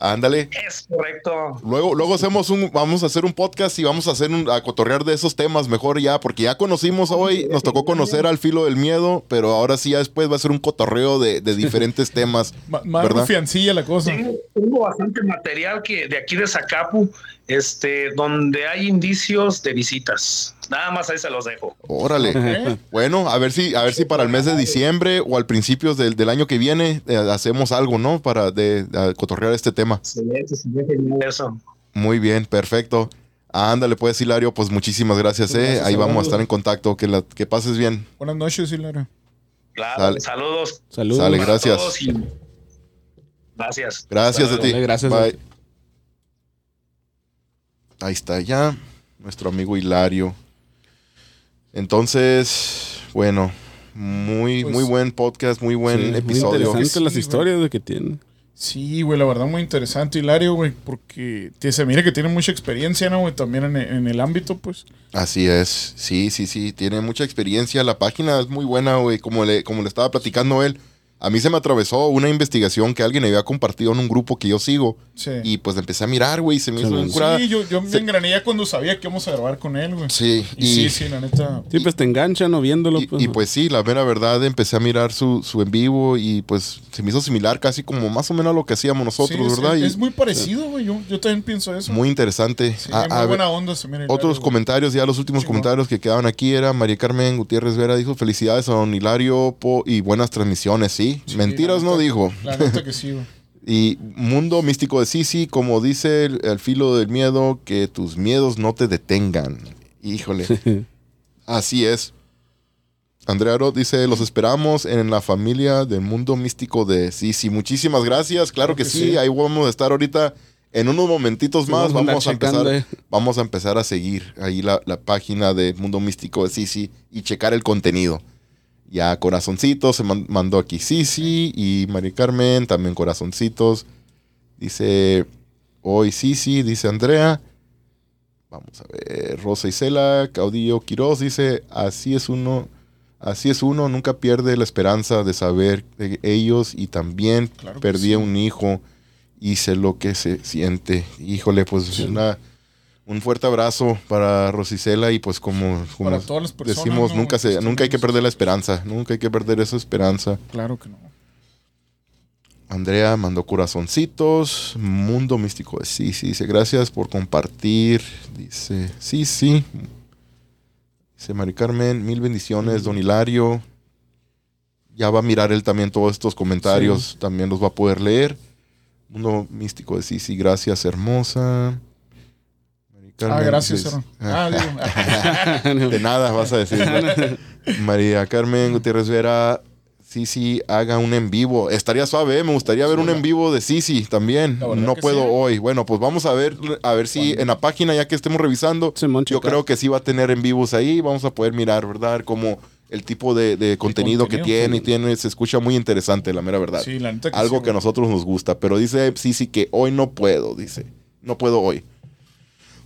Ándale. Es correcto. Luego, luego hacemos un, vamos a hacer un podcast y vamos a hacer un, a cotorrear de esos temas mejor ya, porque ya conocimos hoy, nos tocó conocer al filo del miedo, pero ahora sí ya después va a ser un cotorreo de, de diferentes temas. Ma- Más ¿Verdad? rufiancilla la cosa. Tengo, tengo bastante material que de aquí de Zacapu, este, donde hay indicios de visitas. Nada más ahí se los dejo. Órale. ¿Eh? Bueno, a ver si, a ver si para el mes de diciembre o al principio del, del año que viene eh, hacemos algo, ¿no? Para de, de cotorrear este tema. Ve genial eso. Muy bien, perfecto. Ándale, pues, Hilario, pues muchísimas gracias, eh. Gracias, Ahí vamos a estar en contacto. Que, la, que pases bien. Buenas noches, Hilario. Claro, Sale. saludos. Saludos. Sale, gracias. todos y- Gracias. Gracias a ti. Gracias. Bye. Ahí está ya, nuestro amigo Hilario. Entonces, bueno, muy, Pues- muy buen podcast, muy buen Sí, muy episodio. interesante Sí, las güey. historias de que tienen. Sí, güey, la verdad muy interesante, Hilario, güey, porque se mira que tiene mucha experiencia, ¿no, güey? También en, en el ámbito, pues. Así es, sí, sí, sí, tiene mucha experiencia. La página es muy buena, güey, como le, como le estaba platicando él. A mí se me atravesó una investigación que alguien había compartido en un grupo que yo sigo. Sí. Y pues empecé a mirar, güey, se me hizo Sí, bien sí, curada. Sí, yo, yo me engrané ya cuando sabía que íbamos a grabar con él, güey. Sí, Y, y, sí, sí, la neta. Sí, pues te enganchan o viéndolo. y, pues, y, ¿no? pues sí, la mera verdad, empecé a mirar su, su en vivo y pues se me hizo similar casi como más o menos a lo que hacíamos nosotros, sí, ¿verdad? Es, Y es muy parecido, güey. Yo, yo también pienso eso. muy interesante. Sí, A- muy a buena onda se mira. Otros comentarios, ya los últimos comentarios que quedaban aquí era María Carmen Gutiérrez Vera dijo felicidades a don Hilario po- y buenas transmisiones, sí. Sí, Mentiras no dijo. La neta que sí, güey. Y Mundo Místico de Sisi, como dice el, el filo del miedo, que tus miedos no te detengan. Híjole. Así es. Andrea Aro dice, los esperamos en la familia del Mundo Místico de Sisi. Muchísimas gracias. Claro que, que sí. sí. ahí vamos a estar ahorita en unos momentitos Sí, más. vamos a andar Vamos a, empezar, checando, eh. vamos a empezar a seguir ahí la, la página del Mundo Místico de Sisi y checar el contenido. Ya corazoncitos se man- mandó aquí Sisi y Mari Carmen también corazoncitos. Dice hoy Sisi, dice Andrea. Vamos a ver, Rosa Isela, Caudillo Quiroz dice, así es uno, así es uno, nunca pierde la esperanza de saber de ellos y también Claro perdí sí. un hijo y sé lo que se siente. Híjole, pues una, un fuerte abrazo para Rosicela y pues como, como Para todas las personas. decimos, ¿no? nunca, se, que nunca hay que perder la esperanza, nunca hay que perder esa esperanza. Claro que no. Andrea mandó corazoncitos. Mundo místico. Sí, sí, dice gracias por compartir. Dice, sí, sí. Dice Mari Carmen, mil bendiciones, don Hilario. ya va a mirar él también todos estos comentarios, también los va a poder leer. Mundo místico de Sisi, gracias, hermosa. Ah, gracias. Ah, digo, De nada vas a decir. María Carmen Gutiérrez Vera, Sisi, haga un en vivo. Estaría suave, ¿eh? me gustaría ver un en vivo de Sisi también. No puedo sí. hoy. Bueno, pues vamos a ver, a ver si en la página, ya que estemos revisando, yo creo que sí va a tener en vivos ahí. Vamos a poder mirar, ¿verdad? Como el tipo de, de contenido, que contenido. tiene y tiene, se escucha muy interesante, la mera verdad. sí, la neta que Algo sí, que a nosotros nos gusta. Pero dice Sisi que hoy no puedo, dice. No puedo hoy.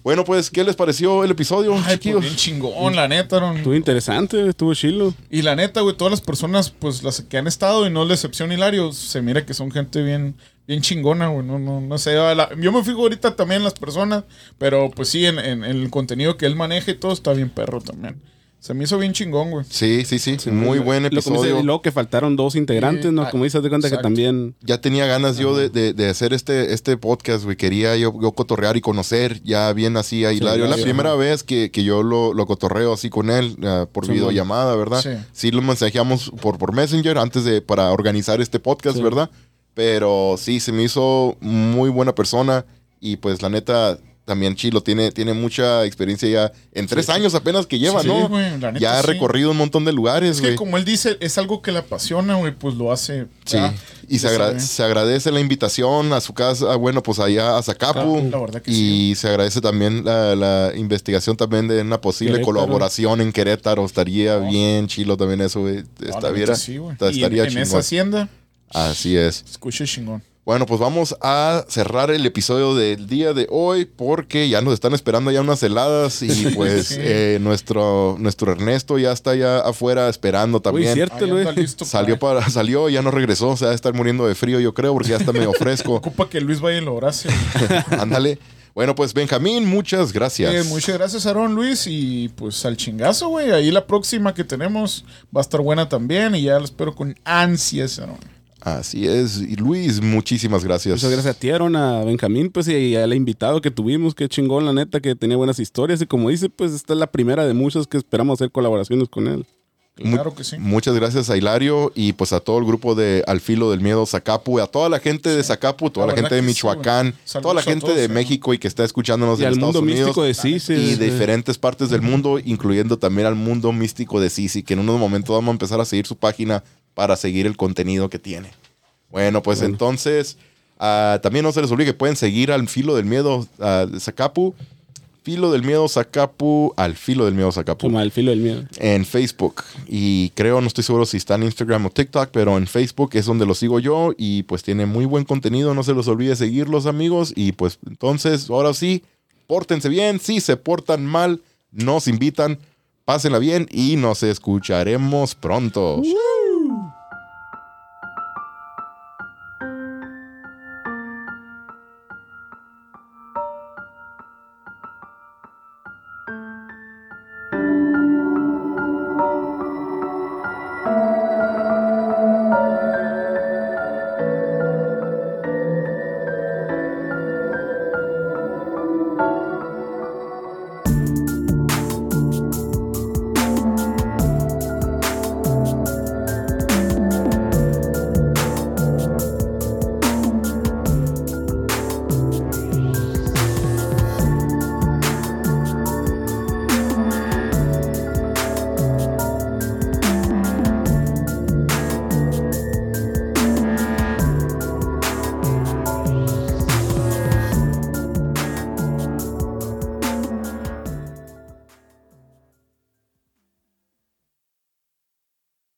Bueno, pues, ¿qué les pareció el episodio, Ay, pues bien chingón, la neta. Estuvo interesante, estuvo chilo. Y la neta, güey, todas las personas, pues las que han estado y no es la excepción Hilario, se mira que son gente bien, bien chingona, güey. No, no, no sé. la- yo me fijo ahorita también en las personas, pero pues sí, en, en- en el contenido que él maneja y todo está bien perro también. Se me hizo bien chingón, güey. Sí, sí, sí. Muy buen Lo dice, episodio. y luego que faltaron dos integrantes, Sí, ¿no? Como dices, de cuenta exacto. que también. ya tenía ganas yo de, de- de hacer este, este podcast, güey. Quería yo, yo cotorrear y conocer ya bien así a Hilario. Es la sí, primera vez que, que yo lo, lo cotorreo así con él ah, por Sí, videollamada, ¿verdad? Sí. Sí. lo mensajeamos por, por Messenger antes de para organizar este podcast, Sí. ¿verdad? Pero sí, se me hizo muy buena persona y pues la neta también Chilo tiene, tiene mucha experiencia ya en tres años apenas que lleva, Sí, ¿no? güey, la neta ya ha sí. recorrido un montón de lugares, Es que güey. como él dice, es algo que le apasiona, güey, pues lo hace. Sí, y se, agra- agradece la invitación a su casa, bueno, pues allá a Zacapu. La verdad que y se agradece también la, la investigación también de una posible Querétaro. colaboración en Querétaro. Estaría No. bien chilo también eso, güey. No, Está la neta güey. Y en, estaría en esa hacienda, Así es. escucha chingón. Bueno, pues vamos a cerrar el episodio del día de hoy porque ya nos están esperando ya unas heladas y pues Sí. eh, nuestro, nuestro Ernesto ya está ya afuera esperando Uy, también. cierto, anda listo Salió, para- para, salió, ya no regresó, o sea, debe estar muriendo de frío, yo creo, porque ya está medio fresco. Ocupa que Luis vaya y lo güey. Ándale. Bueno, pues Benjamín, muchas gracias. Eh, muchas gracias, Aaron Luis. Y pues al chingazo, güey. Ahí la próxima que tenemos va a estar buena también. Y ya la espero con ansias, Aaron. Así es. Y Luis, muchísimas gracias. Muchas gracias a ti, Aaron, a Benjamín, pues, y al invitado que tuvimos, que chingón, la neta, que tenía buenas historias. Y como dice, pues, esta es la primera de muchas que esperamos hacer colaboraciones con él. Claro que sí. Muchas gracias a Hilario y pues a todo el grupo de Al Filo del Miedo Zacapu, a toda la gente de Zacapu, toda La la, gente de sí. Michoacán, toda la gente todos, de eh. México y que está escuchándonos Y en al Estados mundo Unidos. místico de sí. y de sí. diferentes partes del mundo, incluyendo también al mundo místico de Sisi, que en unos momentos vamos a empezar a seguir su página para seguir el contenido que tiene. Bueno, pues Bueno. entonces, ah, también no se les olvide que pueden seguir al Filo del Miedo ah, Zacapu, Filo del Miedo Zacapu, al Filo del Miedo Zacapu Como al filo del miedo. en Facebook y creo, no estoy seguro si está en Instagram o TikTok, pero en Facebook es donde lo sigo yo y pues tiene muy buen contenido, no se los olvide seguirlos amigos y pues entonces ahora sí, pórtense bien, si se portan mal, nos invitan, pásenla bien y nos escucharemos pronto.